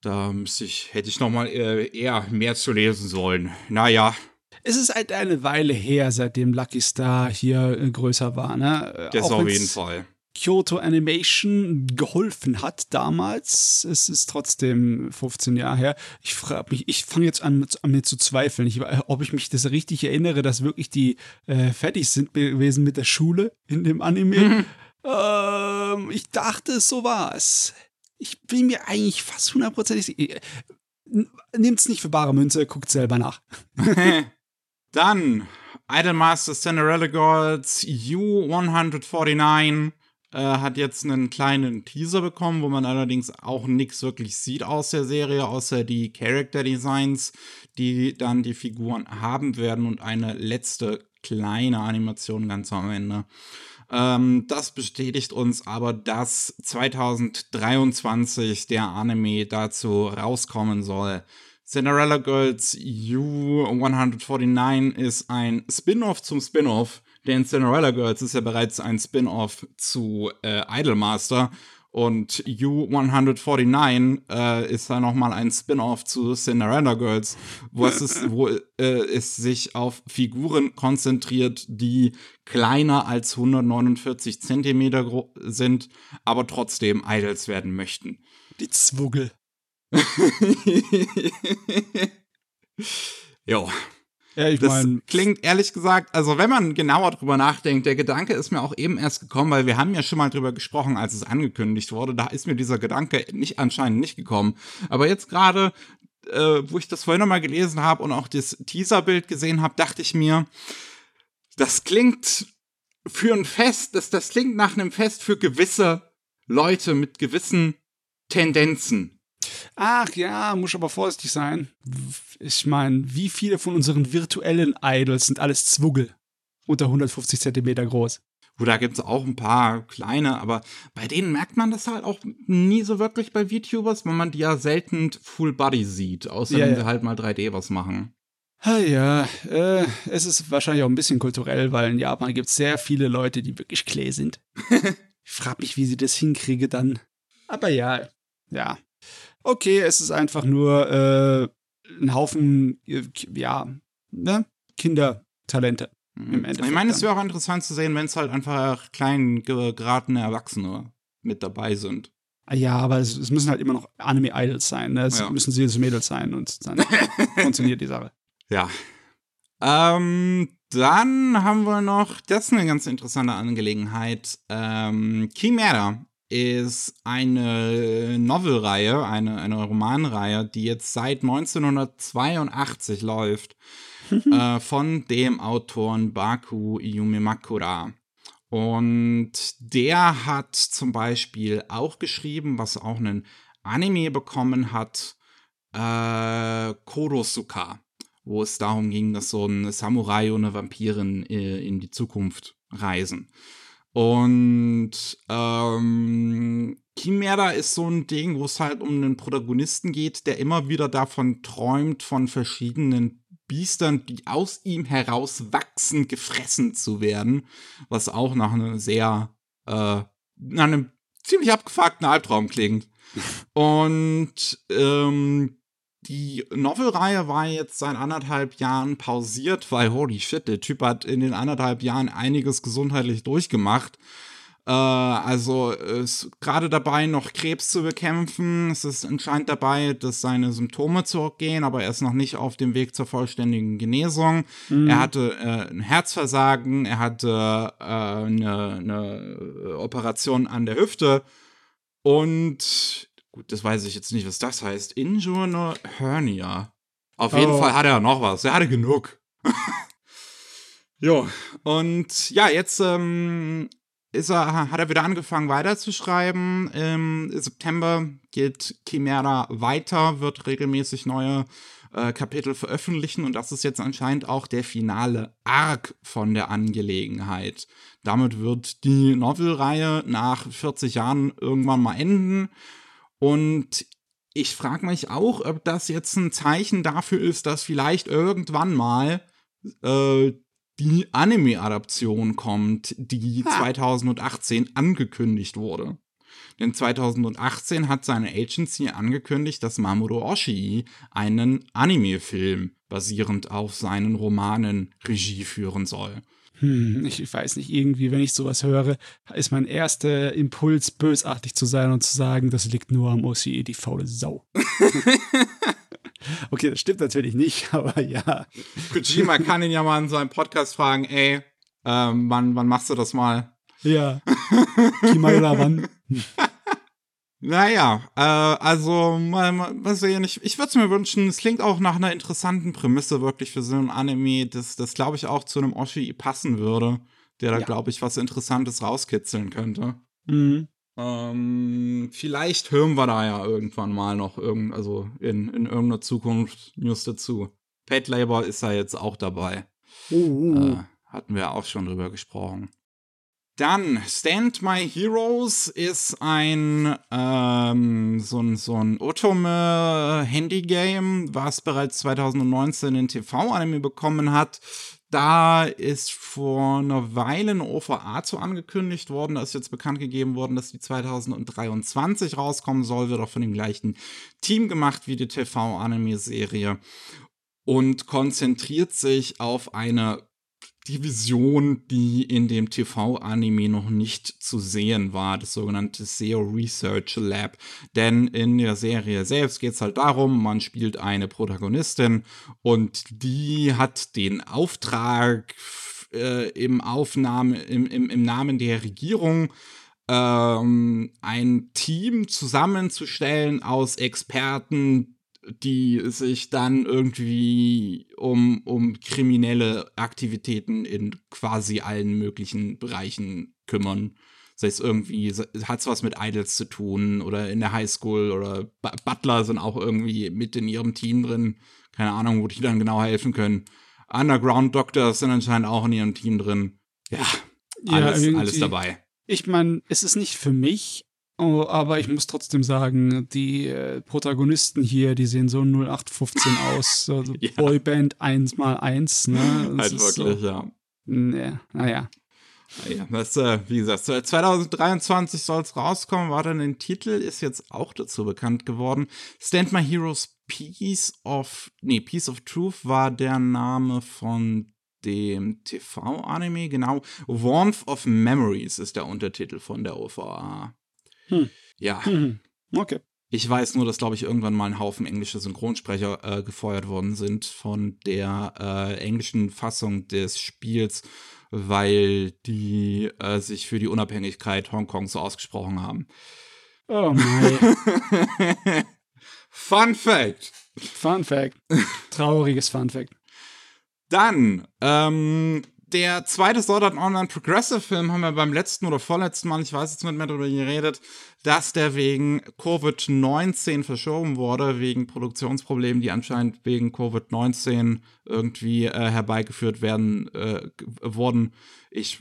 da müsste ich, hätte ich noch mal äh, eher mehr zu lesen sollen. Naja. Es ist halt eine Weile her, seitdem Lucky Star hier äh, größer war, ne? Das auf jeden Fall. Kyoto Animation geholfen hat damals. Es ist trotzdem 15 Jahre her. Ich frage mich, ich fange jetzt an, an, mir zu zweifeln, ich, ob ich mich das richtig erinnere, dass wirklich die äh, fertig sind gewesen mit der Schule in dem Anime. Mhm. Ähm, ich dachte, so war es. Ich bin mir eigentlich fast hundertprozentig sicher. Nehmt's nicht für bare Münze, guckt selber nach. Dann Idolmaster Cinderella Girls U149 äh, hat jetzt einen kleinen Teaser bekommen, wo man allerdings auch nichts wirklich sieht aus der Serie, außer die Character Designs, die dann die Figuren haben werden und eine letzte kleine Animation ganz am Ende. Ähm, das bestätigt uns aber, dass 2023 der Anime dazu rauskommen soll. Cinderella Girls U149 ist ein Spin-off zum Spin-off, denn Cinderella Girls ist ja bereits ein Spin-off zu äh, Idolmaster und U149 äh, ist da nochmal ein Spin-off zu Cinderella Girls, wo es, ist, wo, äh, es sich auf Figuren konzentriert, die kleiner als 149 Zentimeter sind, aber trotzdem Idols werden möchten. Die Zwuggel. jo. Ja, ich Das meine, klingt ehrlich gesagt, also wenn man genauer drüber nachdenkt, der Gedanke ist mir auch eben erst gekommen, weil wir haben ja schon mal drüber gesprochen, als es angekündigt wurde. Da ist mir dieser Gedanke nicht anscheinend nicht gekommen. Aber jetzt gerade, äh, wo ich das vorhin nochmal gelesen habe und auch das Teaserbild gesehen habe, dachte ich mir, das klingt für ein Fest, das, das klingt nach einem Fest für gewisse Leute mit gewissen Tendenzen. Ach ja, muss aber vorsichtig sein. Ich meine, wie viele von unseren virtuellen Idols sind alles Zwuggel? Unter 150 Zentimeter groß. Wo da gibt's auch ein paar kleine, aber bei denen merkt man das halt auch nie so wirklich bei VTubers, weil man die ja selten Full Body sieht, außer Ja, wenn ja. sie halt mal 3D was machen. Ja, äh, es ist wahrscheinlich auch ein bisschen kulturell, weil in Japan gibt es sehr viele Leute, die wirklich klee sind. ich frage mich, wie sie das hinkriege dann. Aber ja, ja. Okay, es ist einfach nur äh, ein Haufen, äh, ja, ne? Kindertalente. Im Endeffekt ich meine, es wäre auch interessant zu sehen, wenn es halt einfach klein ge- geratene Erwachsene mit dabei sind. Ja, aber es, es müssen halt immer noch Anime-Idols sein. Ne? Es Ja. müssen süße Mädels sein und dann funktioniert die Sache. Ja. Ähm, dann haben wir noch, das ist eine ganz interessante Angelegenheit. Ähm, Chimera ist eine Novelreihe, eine, eine Romanreihe, die jetzt seit 1982 läuft, äh, von dem Autoren Baku Yumimakura. Und der hat zum Beispiel auch geschrieben, was auch einen Anime bekommen hat, äh, Korosuka, wo es darum ging, dass so ein Samurai und eine Vampirin äh, in die Zukunft reisen. Und ähm, Chimera ist so ein Ding, wo es halt um einen Protagonisten geht, der immer wieder davon träumt, von verschiedenen Biestern, die aus ihm heraus wachsen, gefressen zu werden. Was auch nach einem sehr, äh, nach einem ziemlich abgefuckten Albtraum klingt. Und ähm, die Novelreihe war jetzt seit anderthalb Jahren pausiert, weil holy shit, der Typ hat in den anderthalb Jahren einiges gesundheitlich durchgemacht. Äh, also ist gerade dabei, noch Krebs zu bekämpfen. Es ist anscheinend dabei, dass seine Symptome zurückgehen, aber er ist noch nicht auf dem Weg zur vollständigen Genesung. Er hatte äh, ein Herzversagen, er hatte äh, eine, eine Operation an der Hüfte und gut, das weiß ich jetzt nicht, was das heißt. Injure Hernia. Auf jeden Oh. Fall hat er noch was. Er hatte genug. jo, und ja, jetzt ähm, ist er, hat er wieder angefangen weiterzuschreiben. Im September geht Chimera weiter, wird regelmäßig neue äh, Kapitel veröffentlichen und das ist jetzt anscheinend auch der finale Arc von der Angelegenheit. Damit wird die Novelreihe nach 40 Jahren irgendwann mal enden und ich frage mich auch, ob das jetzt ein Zeichen dafür ist, dass vielleicht irgendwann mal äh, die Anime-Adaption kommt, die Ha. 2018 angekündigt wurde. Denn 2018 hat seine Agency angekündigt, dass Mamoru Oshii einen Anime-Film basierend auf seinen Romanen Regie führen soll. Hm, ich, weiß nicht, irgendwie, wenn ich sowas höre, ist mein erster Impuls, bösartig zu sein und zu sagen, das liegt nur am OCE, die faule Sau. okay, das stimmt natürlich nicht, aber ja. Kojima kann ihn ja mal in seinem Podcast fragen, ey, ähm, wann, wann machst du das mal? Ja. Kimaira, wann? Naja, äh, also mal, mal, sehen. Ich, ich würde es mir wünschen, es klingt auch nach einer interessanten Prämisse wirklich für so ein Anime, das, das glaube ich auch zu einem Oshi passen würde, der da, Ja. glaube ich, was Interessantes rauskitzeln könnte. Mhm. Ähm, vielleicht hören wir da ja irgendwann mal noch irgend, also in, in irgendeiner Zukunft News dazu. Pet Labor ist da jetzt auch dabei. Oh, oh. Äh, hatten wir auch schon drüber gesprochen. Dann Stand My Heroes ist ein ähm, so ein, so ein Otome-Handy-Game, was bereits 2019 den TV-Anime bekommen hat. Da ist vor einer Weile eine OVA zu angekündigt worden. Da ist jetzt bekannt gegeben worden, dass die 2023 rauskommen soll. Wird auch von dem gleichen Team gemacht wie die TV-Anime-Serie. Und konzentriert sich auf eine Division, die in dem TV-Anime noch nicht zu sehen war, das sogenannte SEO Research Lab. Denn in der Serie selbst geht es halt darum, man spielt eine Protagonistin und die hat den Auftrag äh, im Aufnahme, im, im, im Namen der Regierung, ähm, ein Team zusammenzustellen aus Experten, die sich dann irgendwie um, um kriminelle Aktivitäten in quasi allen möglichen Bereichen kümmern. Das heißt, irgendwie hat es was mit Idols zu tun oder in der Highschool oder Butler sind auch irgendwie mit in ihrem Team drin. Keine Ahnung, wo die dann genau helfen können. Underground Doctors sind anscheinend auch in ihrem Team drin. Ja, alles, ja, alles dabei. Ich meine, es ist nicht für mich Oh, aber ich muss trotzdem sagen, die äh, Protagonisten hier, die sehen so 0815 aus. So, ja. Boyband 1x1, ne? Das halt wirklich, so, ja. Ne, naja. Ja, das, äh, wie gesagt, 2023 soll es rauskommen, war dann ein Titel, ist jetzt auch dazu bekannt geworden. Stand My Heroes Piece of, nee, Piece of Truth war der Name von dem TV-Anime, genau. Warmth of Memories ist der Untertitel von der OVA. Hm. Ja. Hm. Okay. Ich weiß nur, dass, glaube ich, irgendwann mal ein Haufen englische Synchronsprecher äh, gefeuert worden sind von der äh, englischen Fassung des Spiels, weil die äh, sich für die Unabhängigkeit Hongkongs so ausgesprochen haben. Oh mein. Fun Fact. Fun Fact. Trauriges Fun Fact. Dann, ähm, der zweite Sword Art Online Progressive Film haben wir beim letzten oder vorletzten Mal, ich weiß jetzt nicht mehr darüber geredet, dass der wegen Covid-19 verschoben wurde, wegen Produktionsproblemen, die anscheinend wegen Covid-19 irgendwie äh, herbeigeführt werden, äh, wurden. Ich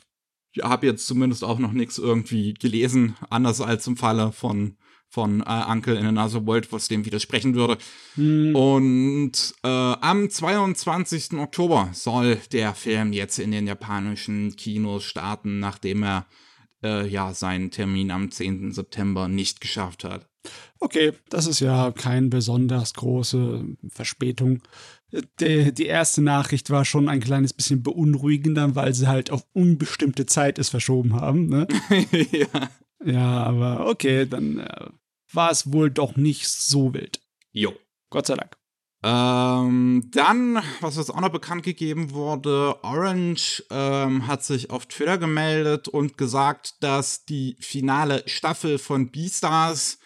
habe jetzt zumindest auch noch nichts irgendwie gelesen, anders als im Falle von von äh, Uncle in Another World, was dem widersprechen würde. Hm. Und äh, am 22. Oktober soll der Film jetzt in den japanischen Kinos starten, nachdem er äh, ja seinen Termin am 10. September nicht geschafft hat. Okay, das ist ja keine besonders große Verspätung. Die, die erste Nachricht war schon ein kleines bisschen beunruhigender, weil sie halt auf unbestimmte Zeit es verschoben haben. Ne? ja. Ja, aber okay, dann äh, war es wohl doch nicht so wild. Jo. Gott sei Dank. Ähm, dann, was jetzt auch noch bekannt gegeben wurde, Orange ähm, hat sich auf Twitter gemeldet und gesagt, dass die finale Staffel von Beastars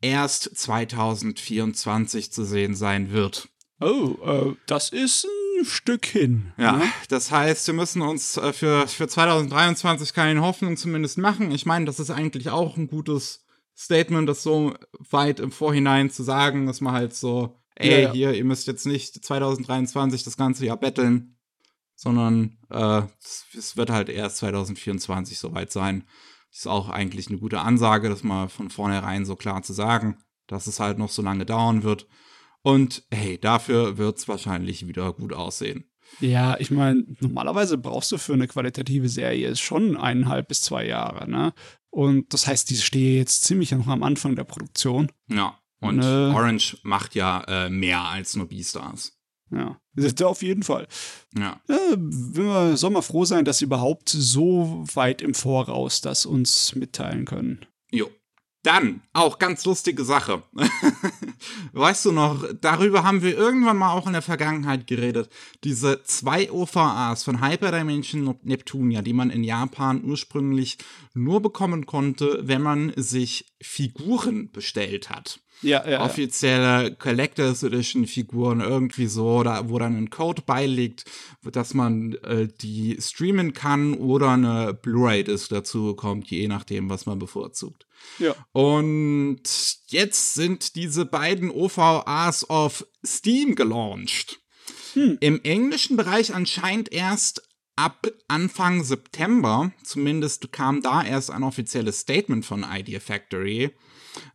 erst 2024 zu sehen sein wird. Oh, äh, das ist ein Stück hin. Ja, ne? das heißt, wir müssen uns äh, für, für 2023 keine Hoffnung zumindest machen. Ich meine, das ist eigentlich auch ein gutes Statement, das so weit im Vorhinein zu sagen, dass man halt so, ey, ja, ja. hier, ihr müsst jetzt nicht 2023 das ganze Jahr betteln, sondern äh, es wird halt erst 2024 soweit sein. Das ist auch eigentlich eine gute Ansage, das mal von vornherein so klar zu sagen, dass es halt noch so lange dauern wird. Und hey, dafür wird es wahrscheinlich wieder gut aussehen. Ja, ich meine, normalerweise brauchst du für eine qualitative Serie schon eineinhalb bis zwei Jahre, ne? Und das heißt, die stehe jetzt ziemlich noch am Anfang der Produktion. Ja. Und äh, Orange macht ja äh, mehr als nur Beastars. Ja, auf jeden Fall. Ja. ja wir, soll mal froh sein, dass sie überhaupt so weit im Voraus das uns mitteilen können. Jo. Dann, auch ganz lustige Sache. weißt du noch, darüber haben wir irgendwann mal auch in der Vergangenheit geredet. Diese zwei OVAs von Hyperdimension Neptunia, die man in Japan ursprünglich nur bekommen konnte, wenn man sich Figuren bestellt hat. Ja, ja, offizielle Collectors Edition Figuren irgendwie so, da, wo dann ein Code beiliegt, dass man äh, die streamen kann oder eine Blu-ray-Disc dazu bekommt, je nachdem, was man bevorzugt. Ja. Und jetzt sind diese beiden OVAs auf Steam gelauncht. Hm. Im englischen Bereich anscheinend erst ab Anfang September, zumindest kam da erst ein offizielles Statement von Idea Factory.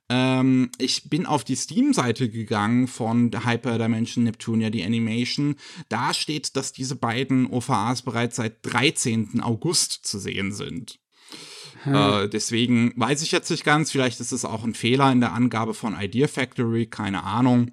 Ähm, ich bin auf die Steam-Seite gegangen von Hyperdimension Neptunia, die Animation. Da steht, dass diese beiden OVAs bereits seit 13. August zu sehen sind. Hm. Äh, deswegen weiß ich jetzt nicht ganz, vielleicht ist es auch ein Fehler in der Angabe von Idea Factory, keine Ahnung.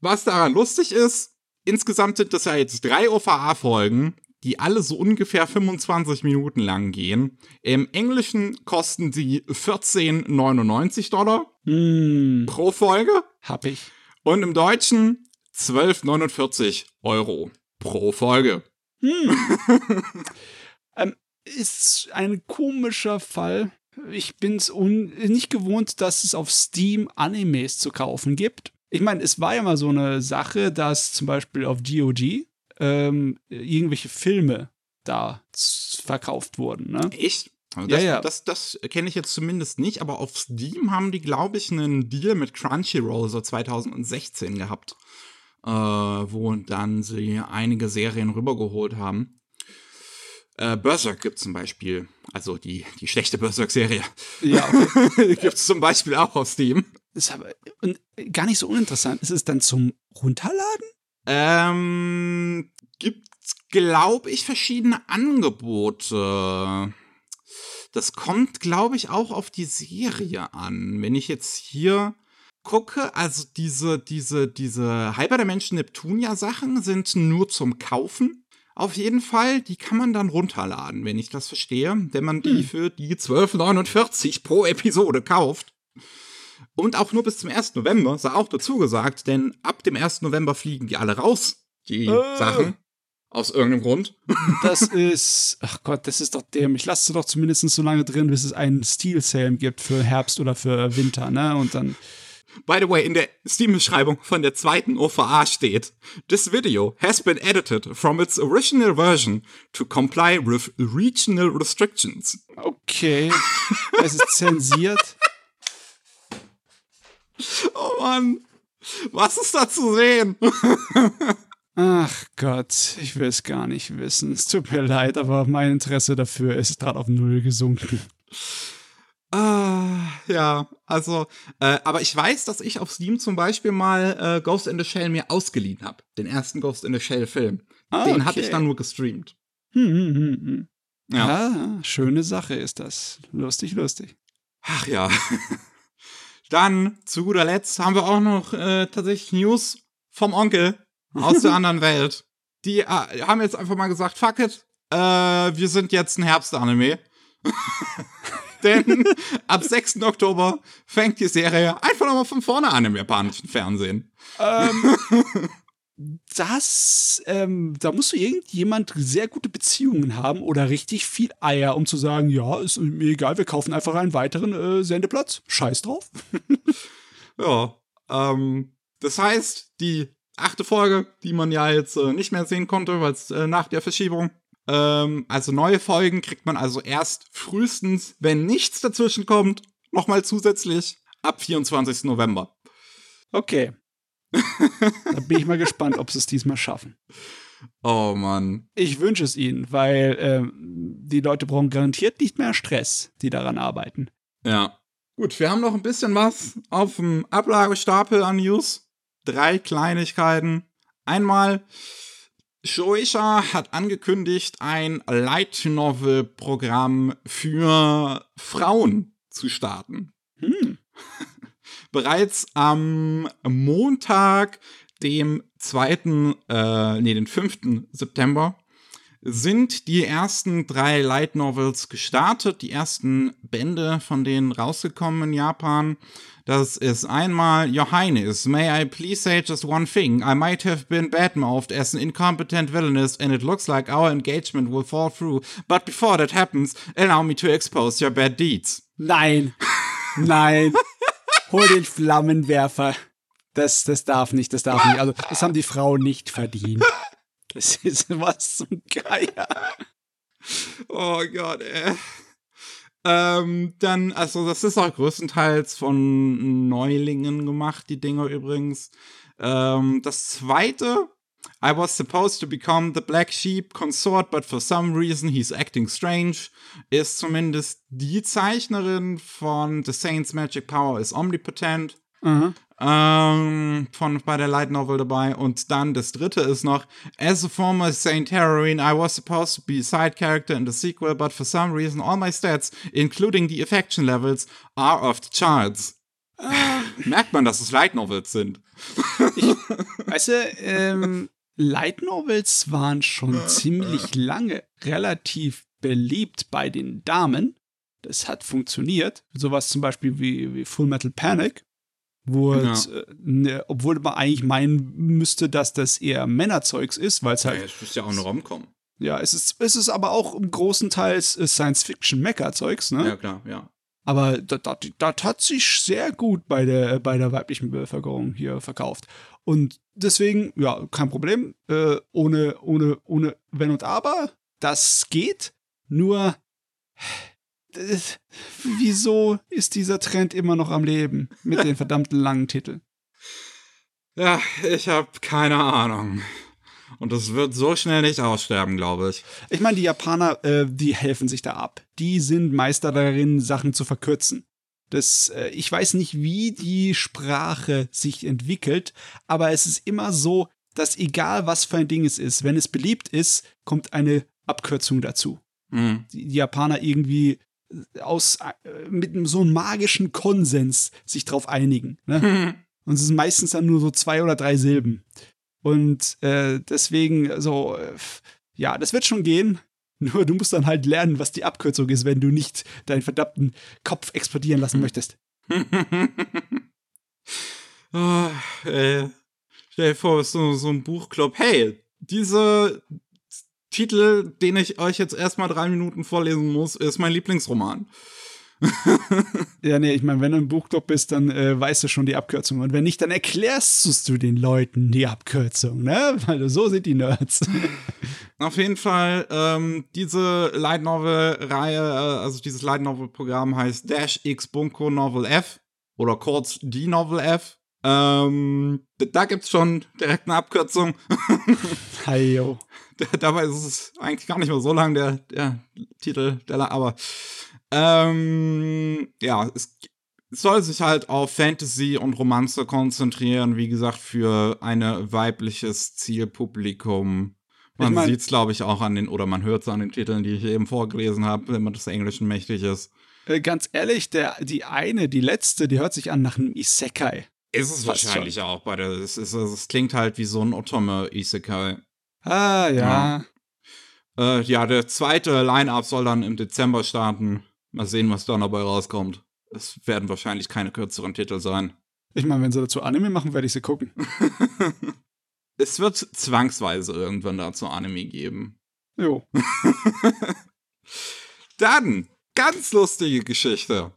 Was daran lustig ist, insgesamt sind das ja jetzt drei OVA-Folgen, die alle so ungefähr 25 Minuten lang gehen. Im Englischen kosten sie 14,99 Dollar mm. pro Folge. Hab ich. Und im Deutschen 12,49 Euro pro Folge. Hm. ähm, ist ein komischer Fall. Ich bin es nicht gewohnt, dass es auf Steam Animes zu kaufen gibt. Ich meine, es war ja mal so eine Sache, dass zum Beispiel auf GOG ähm, irgendwelche Filme da verkauft wurden. Ne? Echt? Also das, ja, ja. Das, das kenne ich jetzt zumindest nicht, aber auf Steam haben die, glaube ich, einen Deal mit Crunchyroll so 2016 gehabt, äh, wo dann sie einige Serien rübergeholt haben. Äh, Berserk gibt zum Beispiel, also die, die schlechte Berserk-Serie. Ja, okay. gibt es zum Beispiel auch auf Steam. Ist aber gar nicht so uninteressant. Ist es dann zum Runterladen? Ähm, gibt, glaube ich, verschiedene Angebote. Das kommt, glaube ich, auch auf die Serie an. Wenn ich jetzt hier gucke, also diese, diese, diese Hyperdimension Neptunia Sachen sind nur zum Kaufen. Auf jeden Fall, die kann man dann runterladen, wenn ich das verstehe, wenn man die hm. für die 12,49 pro Episode kauft. Und auch nur bis zum 1. November, sei auch dazu gesagt, denn ab dem 1. November fliegen die alle raus, die äh. Sachen. Aus irgendeinem Grund. Das ist, ach Gott, das ist doch dämlich. Lass sie doch zumindest so lange drin, bis es einen Steel Sale gibt für Herbst oder für Winter, ne? Und dann. By the way, in der Steam-Beschreibung von der zweiten OVA steht, This video has been edited from its original version to comply with regional restrictions. Okay. es ist zensiert. Oh Mann. Was ist da zu sehen? Ach Gott, ich will es gar nicht wissen. Es tut mir leid, aber mein Interesse dafür ist gerade auf Null gesunken. Ah, ja, also, äh, aber ich weiß, dass ich auf Steam zum Beispiel mal äh, Ghost in the Shell mir ausgeliehen habe. Den ersten Ghost in the Shell Film. Ah, Den okay. hatte ich dann nur gestreamt. Hm, hm, hm, hm. Ja. ja, schöne Sache ist das. Lustig, lustig. Ach ja. Dann, zu guter Letzt, haben wir auch noch äh, tatsächlich News vom Onkel aus der anderen Welt. Die äh, haben jetzt einfach mal gesagt, fuck it, äh, wir sind jetzt ein Herbstanime. Denn ab 6. Oktober fängt die Serie einfach nochmal von vorne an im japanischen Fernsehen. Ähm, das, ähm, da musst du irgendjemand sehr gute Beziehungen haben oder richtig viel Eier, um zu sagen, ja, ist mir egal, wir kaufen einfach einen weiteren äh, Sendeplatz. Scheiß drauf. ja, ähm, das heißt, die achte Folge, die man ja jetzt äh, nicht mehr sehen konnte, weil es äh, nach der Verschiebung. Ähm, also neue Folgen kriegt man also erst frühestens, wenn nichts dazwischen kommt, nochmal zusätzlich ab 24. November. Okay, da bin ich mal gespannt, ob sie es diesmal schaffen. Oh Mann. Ich wünsche es ihnen, weil äh, die Leute brauchen garantiert nicht mehr Stress, die daran arbeiten. Ja. Gut, wir haben noch ein bisschen was auf dem Ablagestapel an News. Drei Kleinigkeiten. Einmal, Shueisha hat angekündigt, ein Light Novel Programm für Frauen zu starten. Bereits am Montag, dem 2., äh, nee, den 5. September, sind die ersten drei Light Novels gestartet, die ersten Bände von denen rausgekommen in Japan. Das ist einmal Your Highness, may I please say just one thing? I might have been badmouthed as an incompetent villainess and it looks like our engagement will fall through. But before that happens, allow me to expose your bad deeds. Nein. Nein. hol den Flammenwerfer. Das, das darf nicht, das darf nicht. Also, das haben die Frauen nicht verdient. Das ist was zum Geier. Oh Gott, ey. Ähm, dann, also das ist auch größtenteils von Neulingen gemacht, die Dinger übrigens. Ähm, das zweite I was supposed to become the Black Sheep Consort, but for some reason he's acting strange. Ist zumindest die Zeichnerin von The Saints Magic Power is Omnipotent. Aha. Ähm, von bei der Light Novel dabei. Und dann das dritte ist noch, as a former Saint Heroine, I was supposed to be a side character in the sequel, but for some reason all my stats, including the affection levels, are off the charts. Merkt man, dass es Light Novels sind. Weißt du, ähm, Light Novels waren schon ziemlich lange relativ beliebt bei den Damen. Das hat funktioniert. Sowas zum Beispiel wie, wie Full Metal Panic, wo Ja. es, äh, ne, obwohl man eigentlich meinen müsste, dass das eher Männerzeugs ist, weil es halt, es ist ja auch eine Rom-Com. ja, es ist, es ist aber auch im großen Teil Science-Fiction-Mecha-Zeugs, ne? Ja, klar, ja. Aber das, das, das hat sich sehr gut bei der, bei der weiblichen Bevölkerung hier verkauft. Und deswegen, ja, kein Problem. Äh, ohne, ohne, ohne Wenn und Aber. Das geht. Nur, äh, wieso ist dieser Trend immer noch am Leben mit den verdammten langen Titeln? Ja, ich habe keine Ahnung. Und das wird so schnell nicht aussterben, glaube ich. Ich meine, die Japaner, äh, die helfen sich da ab. Die sind Meister darin, Sachen zu verkürzen. Das, äh, ich weiß nicht, wie die Sprache sich entwickelt, aber es ist immer so, dass egal was für ein Ding es ist, wenn es beliebt ist, kommt eine Abkürzung dazu. Hm. Die, Japaner irgendwie äh, aus äh, mit so einem magischen Konsens sich drauf einigen. Ne? Und es sind meistens dann nur so zwei oder drei Silben. Und äh, deswegen so, äh, ja, das wird schon gehen. Nur du musst dann halt lernen, was die Abkürzung ist, wenn du nicht deinen verdammten Kopf explodieren lassen möchtest. Ah, ey. Stell dir vor, so, so ein Buchclub. Hey, diese Titel, den ich euch jetzt erstmal drei Minuten vorlesen muss, ist mein Lieblingsroman. Ja, nee, ich meine, wenn du im Buchclub bist, dann äh, weißt du schon die Abkürzung. Und wenn nicht, dann erklärst du den Leuten die Abkürzung, ne? Weil so sind die Nerds. Auf jeden Fall, ähm, diese Light Novel-Reihe, äh, also dieses Light Novel-Programm heißt Dash X Bunko Novel F oder kurz die Novel F. Ähm, da gibt's schon direkt eine Abkürzung. Hi, yo. Dabei ist es eigentlich gar nicht mehr so lang, der, der Titel, der, aber ähm, ja, es soll sich halt auf Fantasy und Romanze konzentrieren, wie gesagt, für ein weibliches Zielpublikum. Man Ich mein- sieht's, glaube ich, auch an den, oder man hört es an den Titeln, die ich eben vorgelesen habe, wenn man des Englischen mächtig ist. Äh, ganz ehrlich, der, die eine, die letzte, die hört sich an nach einem Isekai. Ist es Fast wahrscheinlich auch bei der, es, ist, es klingt halt wie so ein Otome-Isekai. Ah, ja. Äh, ja, der zweite Line-Up soll dann im Dezember starten. Mal sehen, was dann dabei rauskommt. Es werden wahrscheinlich keine kürzeren Titel sein. Ich meine, wenn sie dazu Anime machen, werde ich sie gucken. Es wird zwangsweise irgendwann dazu Anime geben. Jo. Dann, ganz lustige Geschichte.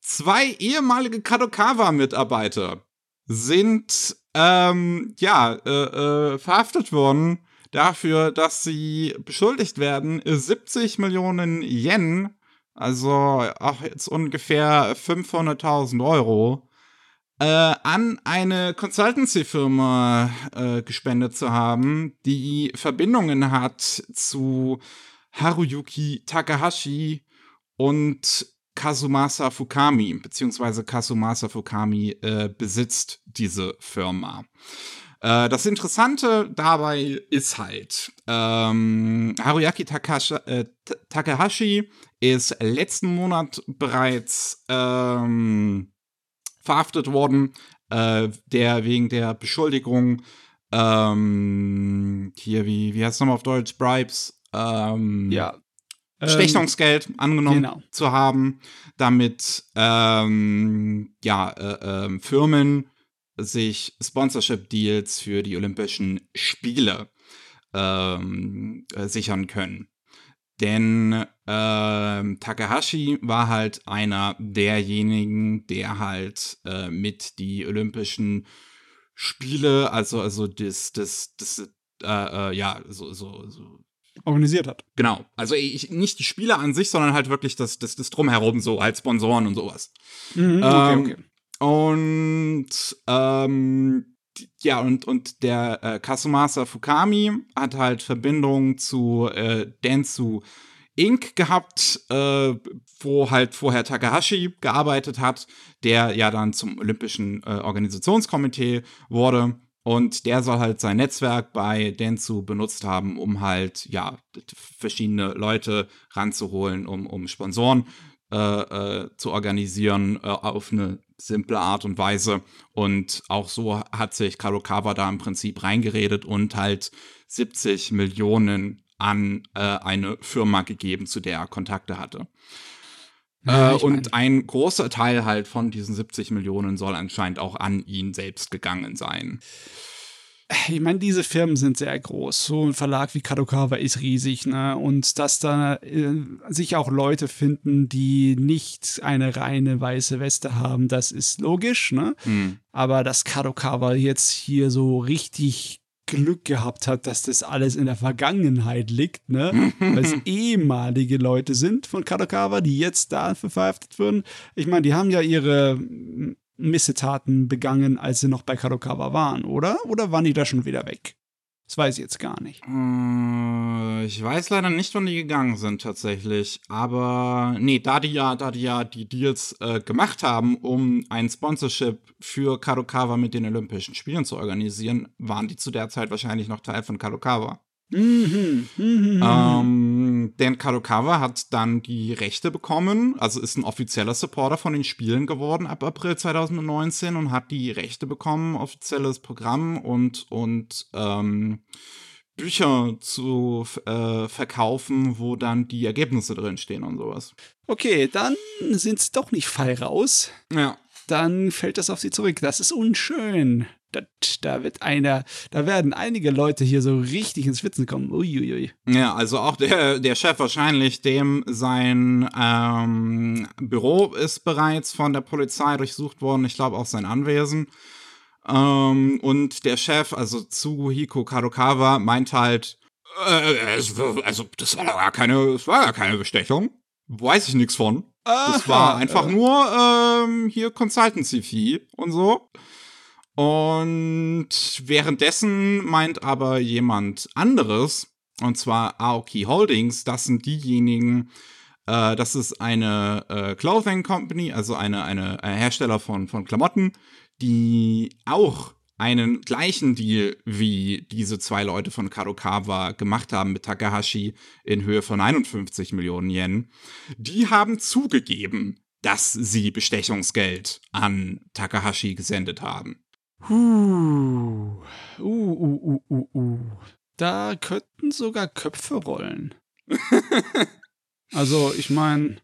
Zwei ehemalige Kadokawa-Mitarbeiter sind, ähm, ja, äh, äh, verhaftet worden dafür, dass sie beschuldigt werden, 70 Millionen Yen, also auch jetzt ungefähr 500.000 Euro, äh, an eine Consultancy-Firma äh, gespendet zu haben, die Verbindungen hat zu Haruyuki Takahashi und Kazumasa Fukami, beziehungsweise Kazumasa Fukami äh, besitzt diese Firma. Äh, das Interessante dabei ist halt, ähm, Haruyaki Takashi, äh, Ta- Takahashi ist letzten Monat bereits ähm, verhaftet worden, äh, der wegen der Beschuldigung, ähm, hier, wie, wie heißt es nochmal auf Deutsch, Bribes, ähm, Ja. Ähm, Stechungsgeld angenommen genau. zu haben, damit ähm, ja, äh, ähm, Firmen sich Sponsorship-Deals für die Olympischen Spiele ähm, äh, sichern können. Denn ähm, Takahashi war halt einer derjenigen, der halt äh, mit die Olympischen Spiele, also also das das das äh, äh, ja so so so organisiert hat. Genau. Also ich, nicht die Spiele an sich, sondern halt wirklich das, das, das Drumherum, so als Sponsoren und sowas. Mhm, Ähm, Und ähm, ja, und, und der äh, Kasumasa Fukami hat halt Verbindung zu äh, Dentsu Inc. gehabt, äh, wo halt vorher Takahashi gearbeitet hat, der ja dann zum Olympischen äh, Organisationskomitee wurde. Und der soll halt sein Netzwerk bei Dentsu benutzt haben, um halt, ja, verschiedene Leute ranzuholen, um, um Sponsoren äh, äh, zu organisieren äh, auf eine simple Art und Weise. Und auch so hat sich Kadokawa da im Prinzip reingeredet und halt 70 Millionen an äh, eine Firma gegeben, zu der er Kontakte hatte. Ja, äh, und ein großer Teil halt von diesen 70 Millionen soll anscheinend auch an ihn selbst gegangen sein. Ich meine, diese Firmen sind sehr groß. So ein Verlag wie Kadokawa ist riesig, ne? Und dass da äh, sich auch Leute finden, die nicht eine reine weiße Weste haben, das ist logisch, ne? Hm. Aber dass Kadokawa jetzt hier so richtig Glück gehabt hat, dass das alles in der Vergangenheit liegt, ne? Weil es ehemalige Leute sind von Kadokawa, die jetzt da verhaftet würden. Ich meine, die haben ja ihre Missetaten begangen, als sie noch bei Kadokawa waren, oder? Oder waren die da schon wieder weg? Das weiß ich jetzt gar nicht. Äh, ich weiß leider nicht, wann die gegangen sind tatsächlich. Aber nee, da die ja, da die ja die Deals äh, gemacht haben, um ein Sponsorship für Kadokawa mit den Olympischen Spielen zu organisieren, waren die zu der Zeit wahrscheinlich noch Teil von Kadokawa. Mhm. Mhm. Ähm, denn Kadokawa hat dann die Rechte bekommen, also ist ein offizieller Supporter von den Spielen geworden ab April 2019 und hat die Rechte bekommen, offizielles Programm und, und ähm, Bücher zu äh, verkaufen, wo dann die Ergebnisse drinstehen und sowas. Okay, dann sind sie doch nicht frei raus. Ja. Dann fällt das auf sie zurück. Das ist unschön da wird einer, da werden einige Leute hier so richtig ins Schwitzen kommen. Uiuiui. Ja, also auch der, der Chef wahrscheinlich, dem sein ähm, Büro ist bereits von der Polizei durchsucht worden. Ich glaube auch sein Anwesen. Ähm, und der Chef, also Tsuhiko Kadokawa, meint halt, äh, also das war gar keine, das war gar keine Bestechung. Weiß ich nichts von. Das war einfach nur ähm, hier Consultancy Fee und so. Und währenddessen meint aber jemand anderes, und zwar Aoki Holdings, das sind diejenigen, äh, das ist eine äh, Clothing Company, also eine, eine, eine Hersteller von, von Klamotten, die auch einen gleichen Deal wie diese zwei Leute von Kadokawa gemacht haben mit Takahashi in Höhe von 51 Millionen Yen. Die haben zugegeben, dass sie Bestechungsgeld an Takahashi gesendet haben. Uh, uh, uh, uh, uh, uh. Da könnten sogar Köpfe rollen. also, ich meine,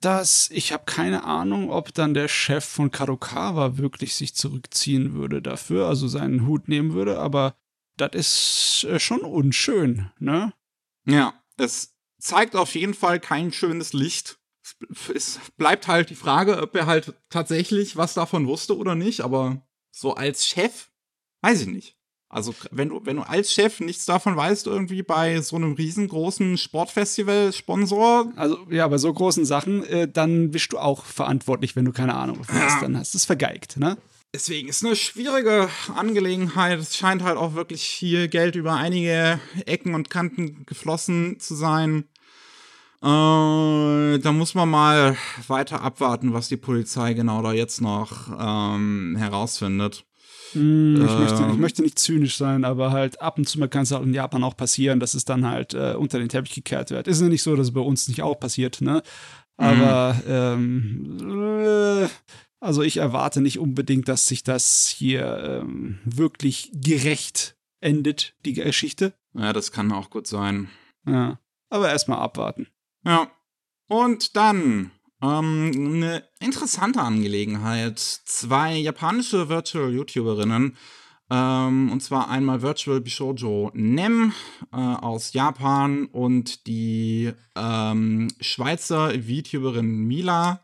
das, ich habe keine Ahnung, ob dann der Chef von Kadokawa wirklich sich zurückziehen würde dafür, also seinen Hut nehmen würde, aber das ist äh, schon unschön, ne? Ja, es zeigt auf jeden Fall kein schönes Licht. Es bleibt halt die Frage, ob er halt tatsächlich was davon wusste oder nicht, aber so als Chef, weiß ich nicht. Also, wenn du, wenn du als Chef nichts davon weißt, irgendwie bei so einem riesengroßen Sportfestival-Sponsor. Also, ja, bei so großen Sachen, äh, dann bist du auch verantwortlich, wenn du keine Ahnung davon hast. Dann hast du es vergeigt, ne? Deswegen ist eine schwierige Angelegenheit. Es scheint halt auch wirklich viel Geld über einige Ecken und Kanten geflossen zu sein. Äh, da muss man mal weiter abwarten, was die Polizei genau da jetzt noch ähm, herausfindet. Mm, ich, äh, möchte, ich, möchte, nicht zynisch sein, aber halt ab und zu mal kann es auch in Japan auch passieren, dass es dann halt äh, unter den Teppich gekehrt wird. Ist ja nicht so, dass es bei uns nicht auch passiert, ne? Aber mhm. ähm, also ich erwarte nicht unbedingt, dass sich das hier ähm, wirklich gerecht endet, die Geschichte. Ja, das kann auch gut sein. Ja. Aber erstmal abwarten. Ja. Und dann ähm, eine interessante Angelegenheit. Zwei japanische Virtual YouTuberinnen, ähm, und zwar einmal Virtual Bishojo Nem äh, aus Japan und die ähm, Schweizer VTuberin Mila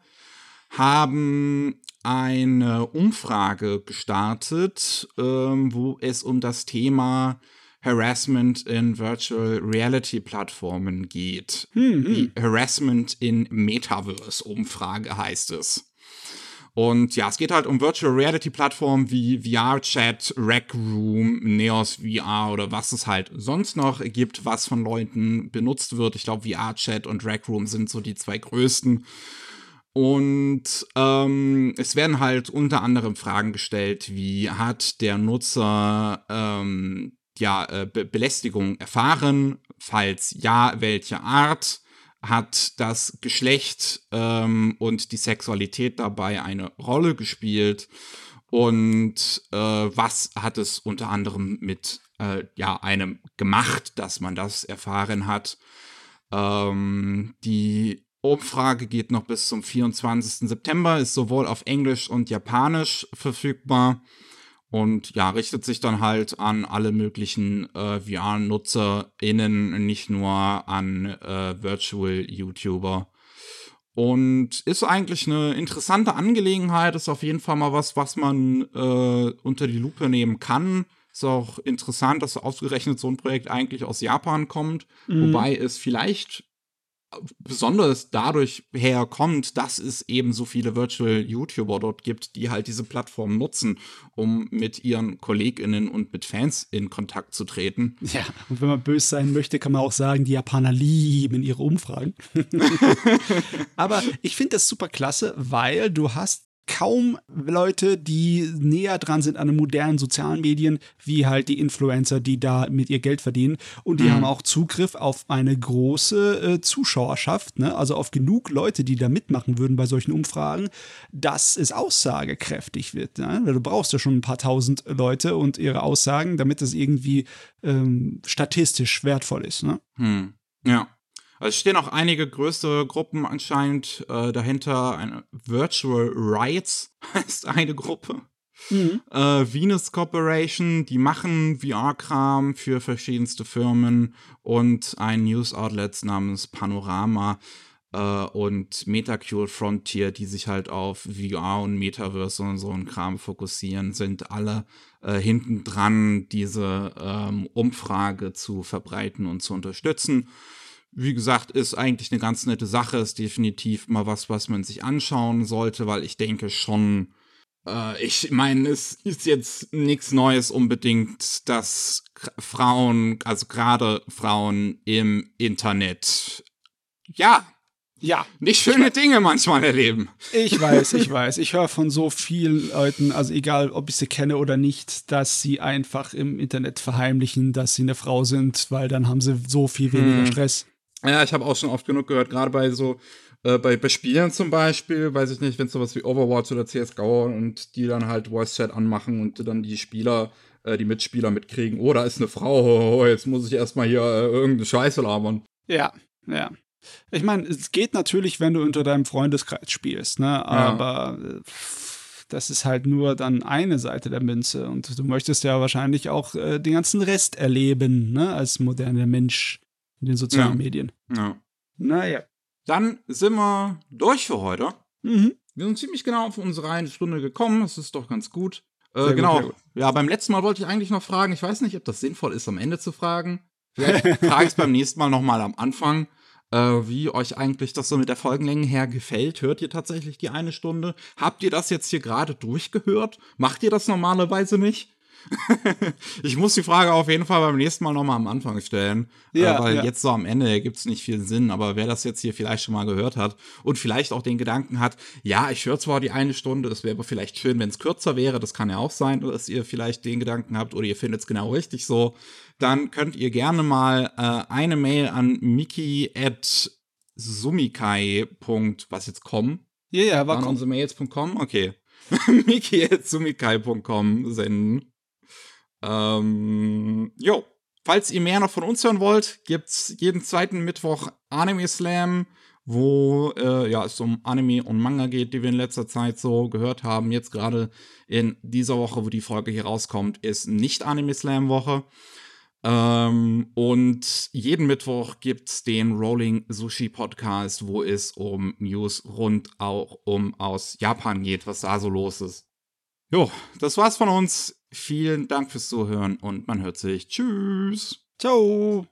haben eine Umfrage gestartet, ähm, wo es um das Thema Harassment in Virtual Reality Plattformen geht. Hm, hm. Harassment in Metaverse Umfrage heißt es. Und ja, es geht halt um Virtual Reality Plattformen wie VR-Chat, Rec Room, Neos VR oder was es halt sonst noch gibt, was von Leuten benutzt wird. Ich glaube, VR-Chat und Rec Room sind so die zwei größten. Und ähm, es werden halt unter anderem Fragen gestellt, wie hat der Nutzer ähm, ja, äh, Be Belästigung erfahren? Falls ja, welche Art? hat das Geschlecht ähm, und die Sexualität dabei eine Rolle gespielt und äh, was hat es unter anderem mit äh, ja einem gemacht, dass man das erfahren hat. Ähm, die Umfrage geht noch bis zum 24. September, ist sowohl auf Englisch und Japanisch verfügbar und ja, richtet sich dann halt an alle möglichen äh, VR-NutzerInnen, nicht nur an äh, Virtual-YouTuber. Und ist eigentlich eine interessante Angelegenheit, ist auf jeden Fall mal was, was man äh, unter die Lupe nehmen kann. Ist auch interessant, dass ausgerechnet so ein Projekt eigentlich aus Japan kommt, mhm. wobei es vielleicht besonders dadurch herkommt, dass es eben so viele Virtual YouTuber dort gibt, die halt diese Plattform nutzen, um mit ihren KollegInnen und mit Fans in Kontakt zu treten. Ja, und wenn man böse sein möchte, kann man auch sagen, die Japaner lieben ihre Umfragen. Aber ich finde das super klasse, weil du hast kaum Leute, die näher dran sind an den modernen sozialen Medien, wie halt die Influencer, die da mit ihr Geld verdienen. Und die mhm. haben auch Zugriff auf eine große äh, Zuschauerschaft, ne? also auf genug Leute, die da mitmachen würden bei solchen Umfragen, dass es aussagekräftig wird. Ne? Du brauchst ja schon ein paar tausend Leute und ihre Aussagen, damit es irgendwie ähm, statistisch wertvoll ist. Ne? Hm. Ja. Also es stehen auch einige größere Gruppen anscheinend äh, dahinter. Eine Virtual Rights heißt eine Gruppe. Mhm. Äh, Venus Corporation, die machen VR-Kram für verschiedenste Firmen und ein News-Outlet namens Panorama äh, und Metacure Frontier, die sich halt auf VR und Metaverse und so ein Kram fokussieren, sind alle äh, hinten dran, diese ähm, Umfrage zu verbreiten und zu unterstützen wie gesagt, ist eigentlich eine ganz nette Sache, ist definitiv mal was, was man sich anschauen sollte, weil ich denke schon, äh, ich meine, es ist jetzt nichts Neues unbedingt, dass Frauen, also gerade Frauen im Internet, ja, ja, nicht schöne Dinge manchmal erleben. Ich weiß, ich weiß. Ich höre von so vielen Leuten, also egal, ob ich sie kenne oder nicht, dass sie einfach im Internet verheimlichen, dass sie eine Frau sind, weil dann haben sie so viel weniger hm. Stress. Ja, ich habe auch schon oft genug gehört, gerade bei so, äh, bei, bei Spielen zum Beispiel, weiß ich nicht, wenn es sowas wie Overwatch oder CSGO und die dann halt Voice Chat anmachen und dann die Spieler, äh, die Mitspieler mitkriegen, oh, da ist eine Frau, oh, jetzt muss ich erstmal hier äh, irgendeine Scheiße labern. Ja, ja. Ich meine, es geht natürlich, wenn du unter deinem Freundeskreis spielst, ne? Aber ja. Äh, das ist halt nur dann eine Seite der Münze. Und du möchtest ja wahrscheinlich auch äh, den ganzen Rest erleben, ne? Als moderner Mensch in den sozialen ja. Medien. Ja. Naja. Dann sind wir durch für heute. Mhm. Wir sind ziemlich genau auf unsere eine Stunde gekommen. Das ist doch ganz gut. Äh, genau. Gut, ja, beim letzten Mal wollte ich eigentlich noch fragen. Ich weiß nicht, ob das sinnvoll ist, am Ende zu fragen. Vielleicht frage ich es beim nächsten Mal nochmal am Anfang, äh, wie euch eigentlich das so mit der Folgenlänge her gefällt. Hört ihr tatsächlich die eine Stunde? Habt ihr das jetzt hier gerade durchgehört? Macht ihr das normalerweise nicht? ich muss die Frage auf jeden Fall beim nächsten Mal nochmal am Anfang stellen. Äh, ja, äh, weil ja. jetzt so am Ende gibt es nicht viel Sinn. Aber wer das jetzt hier vielleicht schon mal gehört hat und vielleicht auch den Gedanken hat, ja, ich höre zwar die eine Stunde, es wäre aber vielleicht schön, wenn es kürzer wäre. Das kann ja auch sein, dass ihr vielleicht den Gedanken habt oder ihr findet es genau richtig so. Dann könnt ihr gerne mal äh, eine Mail an miki at sumikai. was jetzt kommen. Ja, ja, war unsere Mails.com, okay. miki at sumikai.com senden. Ähm, jo, falls ihr mehr noch von uns hören wollt, gibt's jeden zweiten Mittwoch Anime Slam, wo äh, ja, es um Anime und Manga geht, die wir in letzter Zeit so gehört haben. Jetzt gerade in dieser Woche, wo die Folge hier rauskommt, ist nicht Anime Slam Woche. Ähm, und jeden Mittwoch gibt's den Rolling Sushi Podcast, wo es um News rund auch um aus Japan geht, was da so los ist. Jo, das war's von uns. Vielen Dank fürs Zuhören und man hört sich. Tschüss. Ciao.